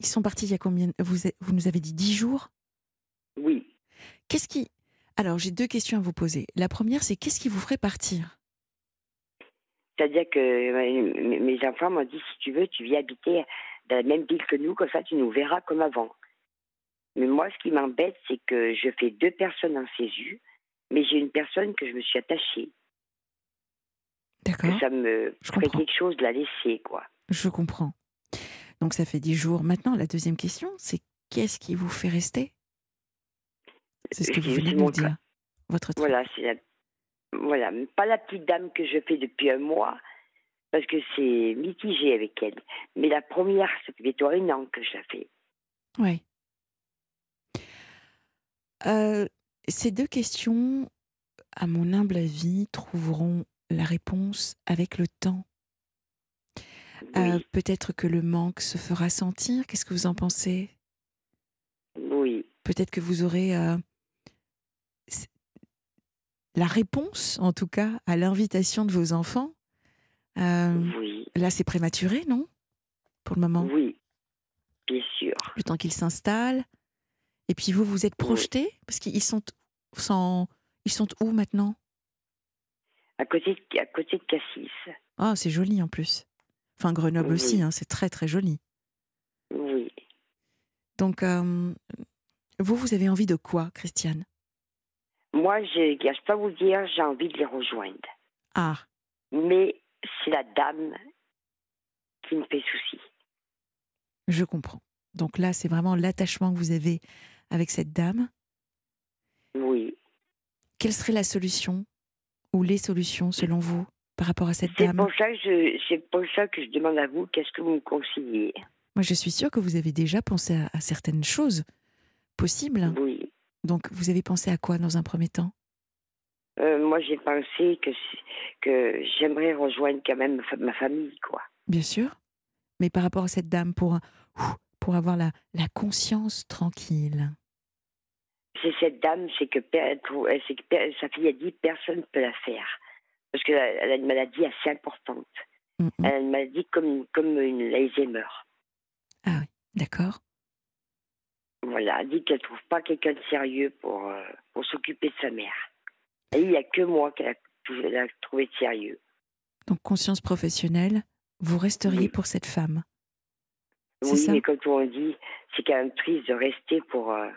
S2: Ils sont partis il y a combien vous, vous nous avez dit dix jours?
S6: Oui.
S2: Qu'est-ce qui. Alors, j'ai deux questions à vous poser. La première, c'est qu'est-ce qui vous ferait partir?
S6: C'est-à-dire que mes enfants m'ont dit si tu veux, tu viens habiter dans la même ville que nous, comme ça tu nous verras comme avant. Mais moi, ce qui m'embête, c'est que je fais deux personnes en CESU, mais j'ai une personne que je me suis attachée.
S2: D'accord.
S6: Ça me je ferait quelque chose de la laisser, quoi.
S2: Je comprends. Donc ça fait dix jours. Maintenant, la deuxième question, c'est qu'est-ce qui vous fait rester? C'est ce que vous venez de nous dire. Votre
S6: Voilà, c'est la... Voilà, pas la petite dame que je fais depuis un mois, parce que c'est mitigé avec elle. Mais la première, ça fait un an que je la fais.
S2: Oui. Euh, ces deux questions, à mon humble avis, trouveront la réponse avec le temps. Euh, peut-être que le manque se fera sentir. Qu'est-ce que vous en pensez?
S6: Oui.
S2: Peut-être que vous aurez euh, la réponse, en tout cas, à l'invitation de vos enfants.
S6: oui.
S2: Là, c'est prématuré, non? Pour le moment
S6: Oui, bien sûr.
S2: Le temps qu'ils s'installent. Et puis vous, vous êtes projeté Parce qu'ils sont, ils sont où maintenant?
S6: À côté, de, à côté de Cassis.
S2: Ah, c'est joli en plus. Enfin, Grenoble aussi, hein, c'est très très joli.
S6: Oui.
S2: Donc, euh, vous, vous avez envie de quoi, Christiane?
S6: Moi, je ne cache pas vous dire, j'ai envie de les rejoindre.
S2: Ah.
S6: Mais c'est la dame qui me fait souci.
S2: Je comprends. Donc là, c'est vraiment l'attachement que vous avez avec cette dame?
S6: Oui.
S2: Quelle serait la solution? Ou les solutions selon vous par rapport à cette dame
S6: pour ça que je, C'est pour ça que je demande à vous, qu'est-ce que vous me conseillez?
S2: Moi, je suis sûre que vous avez déjà pensé à, certaines choses possibles.
S6: Oui.
S2: Donc, vous avez pensé à quoi dans un premier temps?
S6: Euh, Moi, j'ai pensé que, que j'aimerais rejoindre quand même ma famille, quoi.
S2: Bien sûr. Mais par rapport à cette dame, pour, pour avoir la, la conscience tranquille
S6: c'est cette dame, c'est que, que, sa fille a dit personne ne peut la faire. Parce qu'elle a une maladie assez importante. Elle a une maladie comme, comme une Alzheimer.
S2: Ah oui, d'accord.
S6: Voilà, elle dit qu'elle ne trouve pas quelqu'un de sérieux pour, euh, pour s'occuper de sa mère. Et il n'y a que moi qu'elle a, trouvé de sérieux.
S2: Donc, conscience professionnelle, vous resteriez pour cette femme
S6: Oui, mais quand on dit, c'est quand même triste de rester pour. Euh,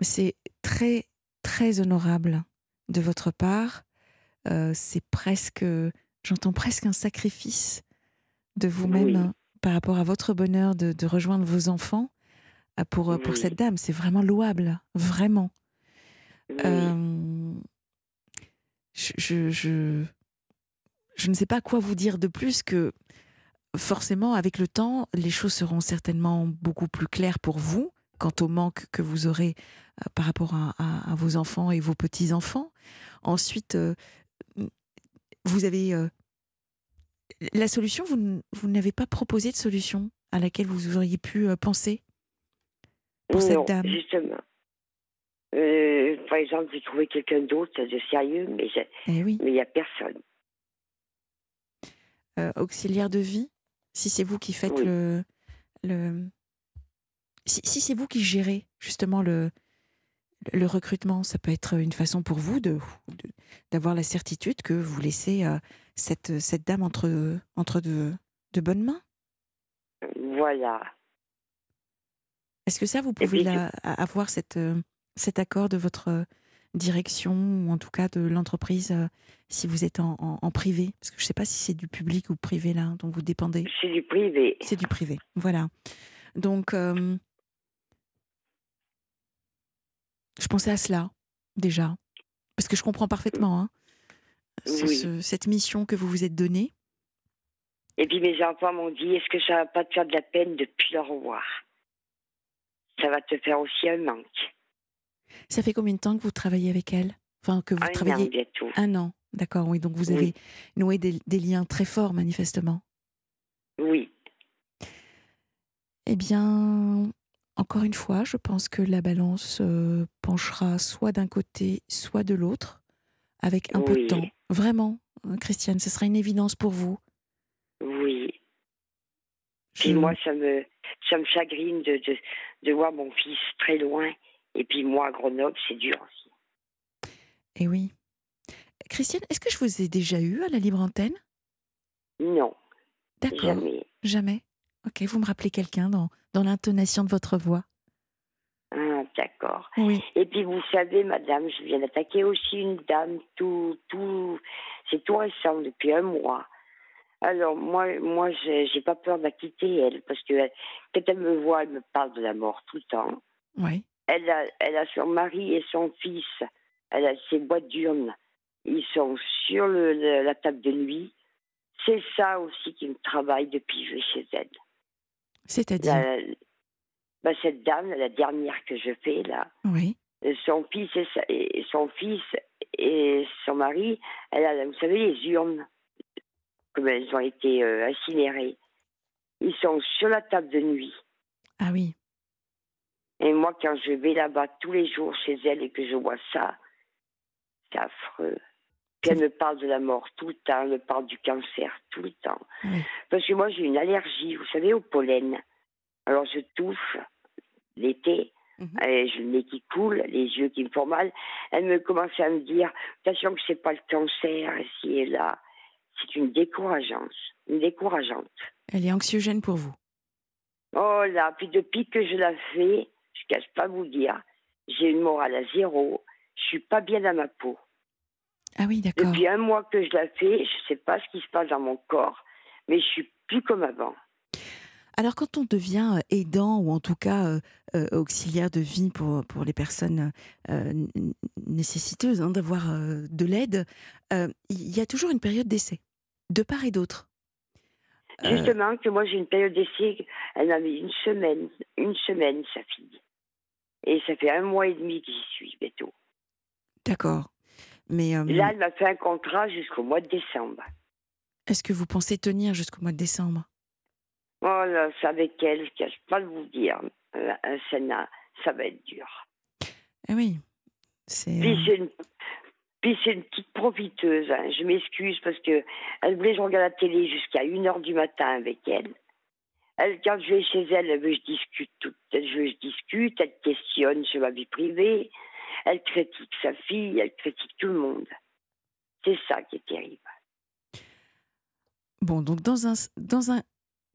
S2: c'est très, très honorable de votre part. Euh, c'est presque, j'entends presque un sacrifice de vous-même par rapport à votre bonheur de, rejoindre vos enfants euh, pour, pour cette dame. C'est vraiment louable, vraiment. Euh, je, je, je, ne sais pas quoi vous dire de plus que forcément, avec le temps, les choses seront certainement beaucoup plus claires pour vous quant au manque que vous aurez euh, par rapport à, vos enfants et vos petits-enfants. Ensuite, euh, vous avez... Euh, la solution, vous, vous n'avez pas proposé de solution à laquelle vous auriez pu penser pour cette dame?
S6: justement. par exemple, j'ai trouvé quelqu'un d'autre de sérieux, mais eh il n'y a personne.
S2: auxiliaire de vie, si c'est vous qui faites le, le, si, c'est vous qui gérez justement le, le recrutement, ça peut être une façon pour vous de d'avoir la certitude que vous laissez euh, cette, cette dame entre, entre de, de bonnes mains?
S6: Voilà.
S2: Est-ce que ça, vous pouvez avoir cette, euh, cet accord de votre direction ou en tout cas de l'entreprise euh, si vous êtes en, en, privé? Parce que je ne sais pas si c'est du public ou privé là dont vous dépendez.
S6: C'est du privé.
S2: C'est du privé, voilà. Donc, Je pensais à cela, déjà. Parce que je comprends parfaitement hein, cette mission que vous vous êtes donnée.
S6: Et puis mes enfants m'ont dit est-ce que ça va pas te faire de la peine de plus le revoir Ça va te faire aussi un manque.
S2: Ça fait combien de temps que vous travaillez avec elle Enfin, que vous
S6: un
S2: travaillez.
S6: An bientôt.
S2: Un an, d'accord, oui. Donc vous avez noué des, liens très forts, manifestement.
S6: Oui.
S2: Eh bien, encore une fois, je pense que la balance euh, penchera soit d'un côté, soit de l'autre, avec un peu de temps. Vraiment, euh, Christiane, ce sera une évidence pour vous.
S6: Oui. Puis moi, ça me, ça me chagrine de, de, voir mon fils très loin. Et puis moi, à Grenoble, c'est dur aussi.
S2: Eh oui. Christiane, est-ce que je vous ai déjà eu à la libre antenne?
S6: Non.
S2: D'accord.
S6: Jamais.
S2: Jamais. Ok, vous me rappelez quelqu'un dans, dans l'intonation de votre voix.
S6: Ah, d'accord.
S2: Oui.
S6: Et puis vous savez, madame, je viens d'attaquer aussi une dame, tout, tout, c'est tout récent, depuis un mois. Alors moi, moi, j'ai pas peur de la quitter elle, parce que quand elle me voit, elle me parle de la mort tout le temps.
S2: Oui.
S6: Elle a, elle a son mari et son fils Elle a ses boîtes d'urnes. Ils sont sur le, la table de nuit. C'est ça aussi qui me travaille depuis que je vais chez elle.
S2: C'est-à-dire
S6: bah, Cette dame, la dernière que je fais, là,
S2: Oui.
S6: son fils et, sa- et son fils et son mari, elle a, vous savez, les urnes, comme elles ont été euh, incinérées. Ils sont sur la table de nuit.
S2: Ah oui.
S6: Et moi, quand je vais là-bas tous les jours chez elle et que je vois ça, c'est affreux. Puis elle me parle de la mort tout le temps, elle me parle du cancer tout le temps.
S2: Oui.
S6: Parce que moi, j'ai une allergie, vous savez, au pollen. Alors je tousse l'été,
S2: Mhm.
S6: et j'ai le nez qui coule, les yeux qui me font mal. Elle me commence à me dire, attention que c'est pas le cancer, ici et là. C'est une décourageante, une décourageante.
S2: Elle est anxiogène pour vous.
S6: Oh là, puis depuis que je la fais, je cache pas vous dire, j'ai une morale à zéro. Je suis pas bien dans ma peau.
S2: Ah oui, d'accord.
S6: Depuis un mois que je la fais, je sais pas ce qui se passe dans mon corps, mais je suis plus comme avant.
S2: Alors quand on devient euh, aidant ou en tout cas euh, euh, auxiliaire de vie pour, pour les personnes euh, nécessiteuses hein, d'avoir de l'aide, il y a toujours une période d'essai, de part et d'autre.
S6: Justement, que moi j'ai une période d'essai, elle m'a mis une semaine, une semaine, sa fille. Et ça fait un mois et demi que j'y suis, bientôt.
S2: D'accord. Mais euh,
S6: Là, elle m'a fait un contrat jusqu'au mois de décembre.
S2: est-ce que vous pensez tenir jusqu'au mois de décembre?
S6: Oh là, c'est avec elle, je cache pas de vous dire. Euh, Un Sénat, ça va être dur.
S2: Ah oui. C'est.
S6: Puis
S2: euh,
S6: c'est une, puis c'est une petite profiteuse. hein. Je m'excuse parce que elle voulait que je regarde la télé jusqu'à 1h du matin avec elle. Elle, quand je vais chez elle, elle veut que je discute tout. Elle veut que je discute, elle questionne sur ma vie privée. Elle critique sa fille, elle critique tout le monde. C'est ça qui est terrible.
S2: Bon, donc dans un, dans un,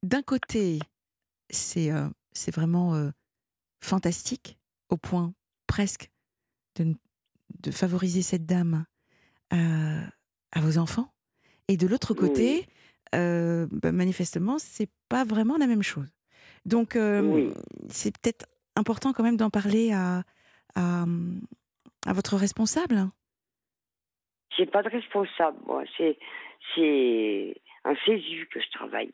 S2: d'un côté, c'est euh, c'est vraiment euh, fantastique, au point presque de, favoriser cette dame à, à vos enfants. Et de l'autre côté, euh, bah, manifestement, c'est pas vraiment la même chose. Donc, euh,
S6: Oui.
S2: c'est peut-être important quand même d'en parler à, à, à votre responsable?
S6: J'ai pas de responsable, moi. C'est, c'est un CESU que je travaille.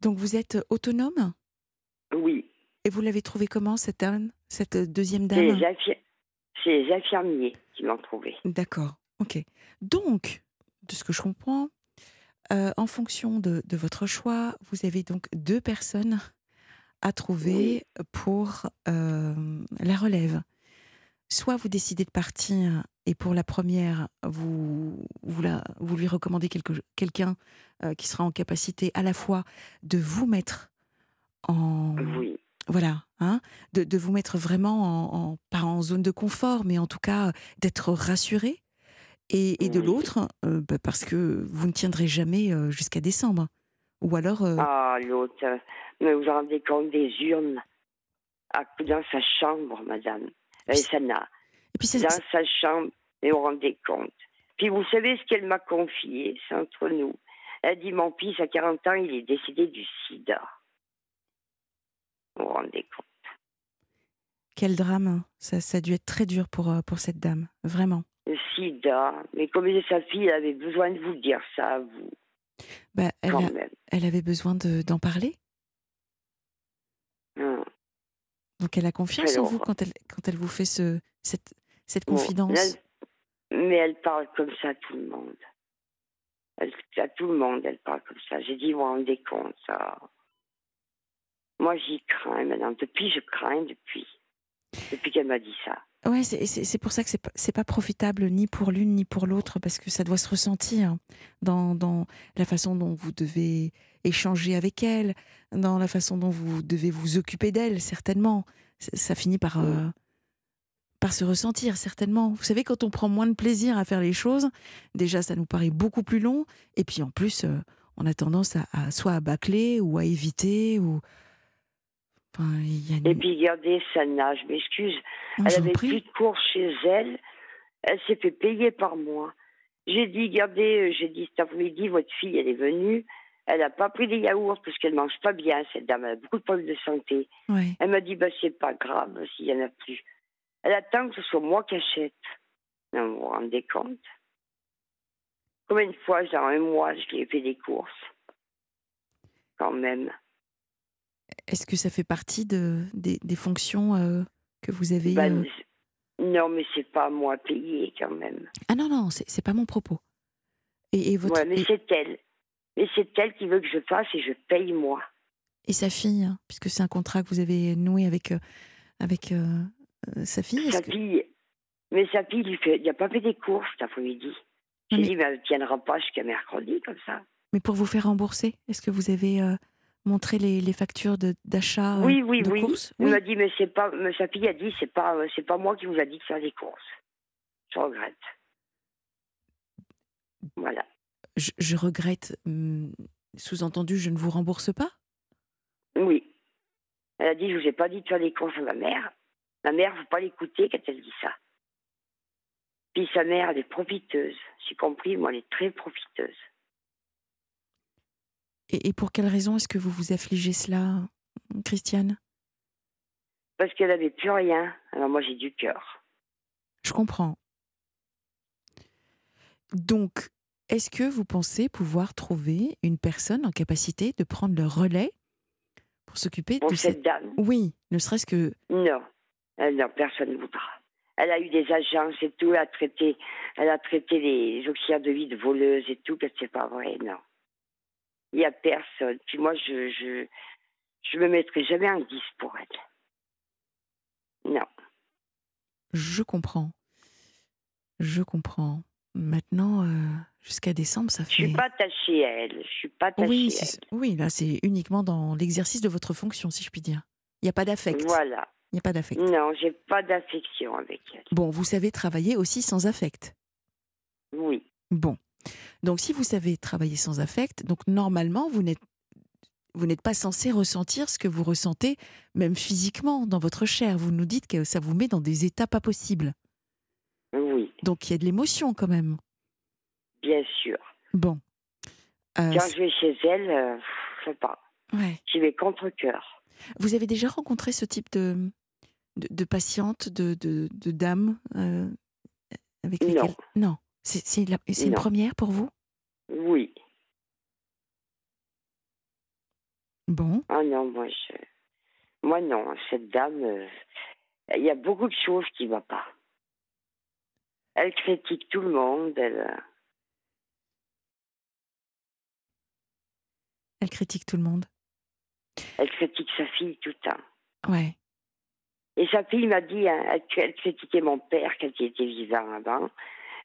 S2: Donc, vous êtes autonome?
S6: Oui.
S2: et vous l'avez trouvé comment, cette dame, cette deuxième
S6: C'est
S2: dame?
S6: les, c'est les infirmiers qui l'ont trouvé.
S2: D'accord, ok. Donc, de ce que je comprends, euh, en fonction de, de votre choix, vous avez donc deux personnes à trouver pour euh, la relève. Soit vous décidez de partir et pour la première, vous, vous, la- vous lui recommandez quelque- quelqu'un euh, qui sera en capacité à la fois de vous mettre en,
S6: Oui.
S2: voilà, hein, de, de vous mettre vraiment en, en- pas en zone de confort, mais en tout cas d'être rassuré. Et, et de
S6: Oui.
S2: l'autre, euh, bah, parce que vous ne tiendrez jamais jusqu'à décembre. Ou alors, euh,
S6: Ah, l'autre. Mais vous vous rendez compte des urnes à, dans sa chambre, madame. Euh, ça n'a.
S2: et puis
S6: Dans sa chambre, et vous vous rendez compte. Puis vous savez ce qu'elle m'a confié, c'est entre nous. Elle dit Mon fils, à 40 ans, il est décédé du sida. Vous vous rendez compte.
S2: quel drame. hein. Ça, ça a dû être très dur pour, euh, pour cette dame, vraiment.
S6: Le sida. Mais comme sa fille, elle avait besoin de vous dire ça à vous,
S2: Bah, elle,
S6: quand
S2: a-
S6: même.
S2: elle avait besoin de- d'en parler.
S6: Hein.
S2: Donc elle a confiance en vous quand elle, quand elle vous fait ce, cette, cette
S6: Bon,
S2: confidence?
S6: mais elle parle comme ça à tout le monde. Elle, à tout le monde, elle parle comme ça. J'ai dit, vous vous rendez compte, ça? Moi, j'y crains maintenant. Depuis, je crains, depuis. Depuis qu'elle m'a dit ça.
S2: Ouais, c'est- pour ça que c'est pas, pas profitable ni pour l'une ni pour l'autre parce que ça doit se ressentir dans, dans la façon dont vous devez échanger avec elle, dans la façon dont vous devez vous occuper d'elle, certainement. Ça, finit par, euh, par se ressentir, certainement. Vous savez, quand on prend moins de plaisir à faire les choses, déjà, ça nous paraît beaucoup plus long. Et puis en plus, euh, on a tendance à, à- soit à bâcler ou à éviter ou. Enfin, y a une-
S6: Et puis, regardez, Sana, je m'excuse. Elle
S2: je
S6: avait plus de cours chez elle. Elle s'est fait payer par mois. J'ai dit, regardez, euh, j'ai dit cet après-midi, votre fille, elle est venue. Elle n'a pas pris des yaourts parce qu'elle mange pas bien, cette dame. Elle a beaucoup de problèmes de santé. Elle m'a dit, bah, c'est pas grave s'il y en a plus. Elle attend que ce soit moi qui achète. vous vous rendez compte? Combien de fois, dans un mois, je lui ai fait des courses? Quand même.
S2: Est-ce que ça fait partie de, des, des fonctions euh, que vous avez
S6: Ben,
S2: euh,
S6: Non, mais c'est pas moi payé quand même.
S2: Ah non, non, c'est c'est pas mon propos. Et, et votre,
S6: Ouais, mais
S2: et,
S6: c'est elle. Mais c'est elle qui veut que je fasse et je paye moi.
S2: et sa fille, hein, puisque c'est un contrat que vous avez noué avec, euh, avec euh, euh, sa fille
S6: Sa
S2: que-
S6: fille, mais sa fille, il fait, il a pas fait des courses cet après-midi. J'ai
S2: Mais-
S6: dit, elle ne tiendra pas jusqu'à mercredi comme ça.
S2: Mais pour vous faire rembourser, est-ce que vous avez montré les, les factures de- d'achat euh,
S6: oui, oui,
S2: de
S6: oui.
S2: courses
S6: Il m'a dit, mais c'est pas, mais sa fille a dit, c'est pas, c'est pas moi qui vous a dit de faire des courses. Je regrette. Voilà.
S2: Je, je regrette. hum, Sous-entendu, je ne vous rembourse pas?
S6: Oui. Elle a dit, je vous ai pas dit de faire des courses à ma mère. Ma mère, faut pas l'écouter quand elle dit ça. Puis sa mère, elle est profiteuse. J'ai compris, moi, elle est très profiteuse.
S2: et, et pour quelle raison est-ce que vous vous affligez cela, Christiane?
S6: Parce qu'elle avait plus rien. Alors moi, j'ai du cœur.
S2: Je comprends. Donc, est-ce que vous pensez pouvoir trouver une personne en capacité de prendre le relais pour s'occuper de
S6: cette dame,
S2: Oui, ne serait-ce que...
S6: non. Non, personne ne voudra. Elle a eu des agences et tout. Elle a traité, elle a traité les auxiliaires de vie de voleuses et tout. Que c'est pas vrai, non. Il y a personne. Puis moi, je, je, je me mettrai jamais en 10 pour elle. Non.
S2: Je comprends. Je comprends. Maintenant, euh, jusqu'à décembre, ça
S6: Je suis
S2: fait...
S6: pas attachée à elle. Je suis pas attachée
S2: Oui,
S6: à
S2: c'est- oui, là, c'est uniquement dans l'exercice de votre fonction, si je puis dire. Il n'y a pas
S6: elle.
S2: d'affect.
S6: Voilà.
S2: Il n'y a pas d'affect.
S6: Non, j'ai pas d'affection avec elle.
S2: Bon, vous savez travailler aussi sans affect.
S6: Oui.
S2: Bon. Donc, si vous savez travailler sans affect, donc normalement, vous n'êtes vous n'êtes pas censé ressentir ce que vous ressentez, même physiquement, dans votre chair. Vous nous dites que ça vous met dans des états pas possibles.
S6: Oui,
S2: Donc, il y a de l'émotion quand même.
S6: Bien sûr.
S2: Bon. Euh,
S6: Quand je vais chez elle, euh, je sais pas.
S2: ouais.
S6: J'y vais contre cœur.
S2: Vous avez déjà rencontré ce type de, de, de patiente, de, de, de dame euh, avec
S6: Non.
S2: lesquelles... Non. C'est une première pour vous?
S6: Oui.
S2: Bon.
S6: Ah non, moi, je... moi non, cette dame, euh, il y a beaucoup de choses qui ne vont pas. Elle critique tout le monde. Elle...
S2: Elle critique tout le monde.
S6: Elle critique sa fille tout le temps.
S2: Ouais.
S6: Et sa fille m'a dit, hein, elle, critiquait mon père quand il était vivant avant.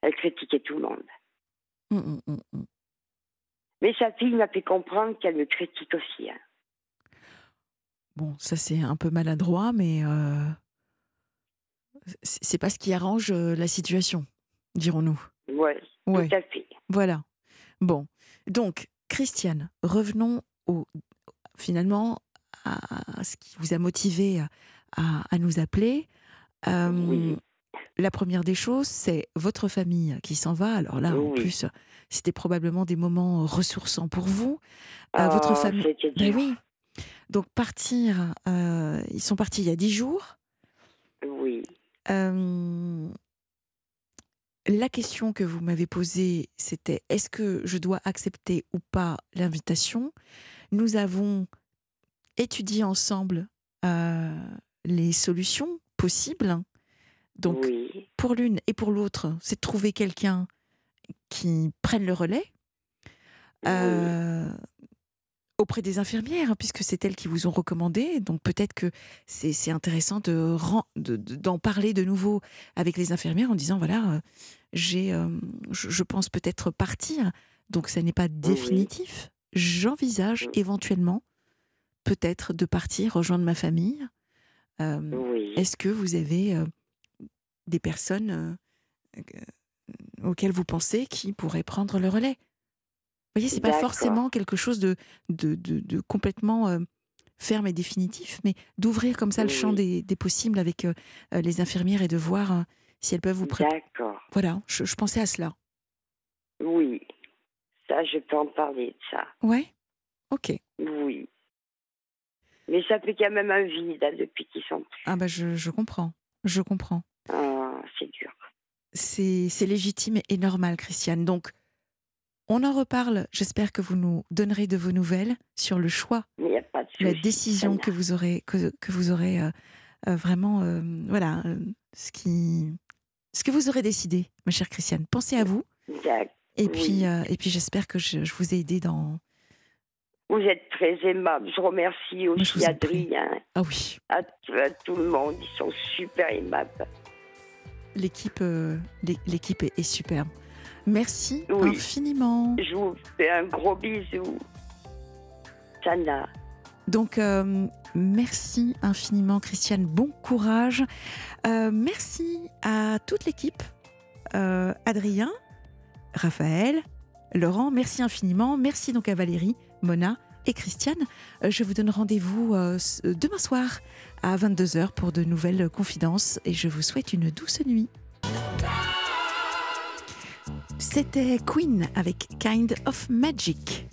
S6: Elle critiquait tout le monde.
S2: Hum, hum, hum.
S6: Mais sa fille m'a fait comprendre qu'elle me critique aussi. hein.
S2: Bon, ça c'est un peu maladroit, mais euh, c'est pas ce qui arrange euh, la situation, dirons-nous.
S6: Ouais. tout à fait.
S2: Voilà. Bon. Donc, Christiane, revenons au, finalement à ce qui vous a motivé à, nous appeler. Euh,
S6: Oui.
S2: La première des choses, c'est votre famille qui s'en va. Alors là, en plus, c'était probablement des moments ressourçants pour vous. Euh, votre
S6: Oh,
S2: famille. Ben oui. Donc partir, euh, ils sont partis il y a dix jours.
S6: Oui.
S2: La question que vous m'avez posée, c'était est-ce que je dois accepter ou pas l'invitation? Nous avons étudié ensemble euh, les solutions possibles. Donc,
S6: oui.
S2: pour l'une et pour l'autre, c'est de trouver quelqu'un qui prenne le relais euh, auprès des infirmières, hein, puisque c'est elles qui vous ont recommandé. Donc peut-être que c'est intéressant de de- d'en parler de nouveau avec les infirmières en disant voilà, euh, j'ai, euh, je, je pense peut-être partir. Donc ça n'est pas définitif. J'envisage
S6: Oui.
S2: éventuellement peut-être de partir rejoindre ma famille. Euh,
S6: Oui.
S2: est-ce que vous avez euh, des personnes auxquelles vous pensez qui pourraient prendre le relais? Voyez, c'est pas forcément quelque chose de, de, de- de complètement euh, ferme et définitif, mais d'ouvrir comme ça le champ des, des possibles avec euh, euh, les infirmières et de voir euh, si elles peuvent vous préparer.
S6: D'accord.
S2: Voilà, je, je pensais à cela.
S6: Oui. Ça, je peux en parler de ça.
S2: Ouais Ok.
S6: Oui. Mais ça fait quand même un vide hein, depuis qu'ils sont plus.
S2: Ah bah je, je comprends. je comprends.
S6: Ah, c'est dur.
S2: C'est c'est légitime et normal, Christiane. Donc, on en reparle. J'espère que vous nous donnerez de vos nouvelles sur le choix,
S6: Mais pas de
S2: la décision que vous aurez, que, que vous aurez euh, euh, vraiment, euh, voilà, euh, ce qui, ce que vous aurez décidé, ma chère Christiane. Pensez à vous.
S6: D'accord.
S2: Et puis, euh, et puis, j'espère que je, je vous ai aidé dans.
S6: Vous êtes très aimable. Je remercie
S2: je
S6: aussi
S2: prie.
S6: Adrien,
S2: Ah oui,
S6: à, à tout le monde. Ils sont super aimables.
S2: l'équipe, l'é- l'équipe est, est superbe. Merci
S6: Oui.
S2: infiniment.
S6: Je vous fais un gros bisou. Sana.
S2: Donc, euh, merci infiniment, Christiane. Bon courage. Euh, merci à toute l'équipe. Euh, Adrien, Raphaël, Laurent, merci infiniment. Merci donc à Valérie, Mona et Christiane. Je vous donne rendez-vous demain soir à 22h pour de nouvelles confidences et je vous souhaite une douce nuit. C'était Queen avec Kind of Magic.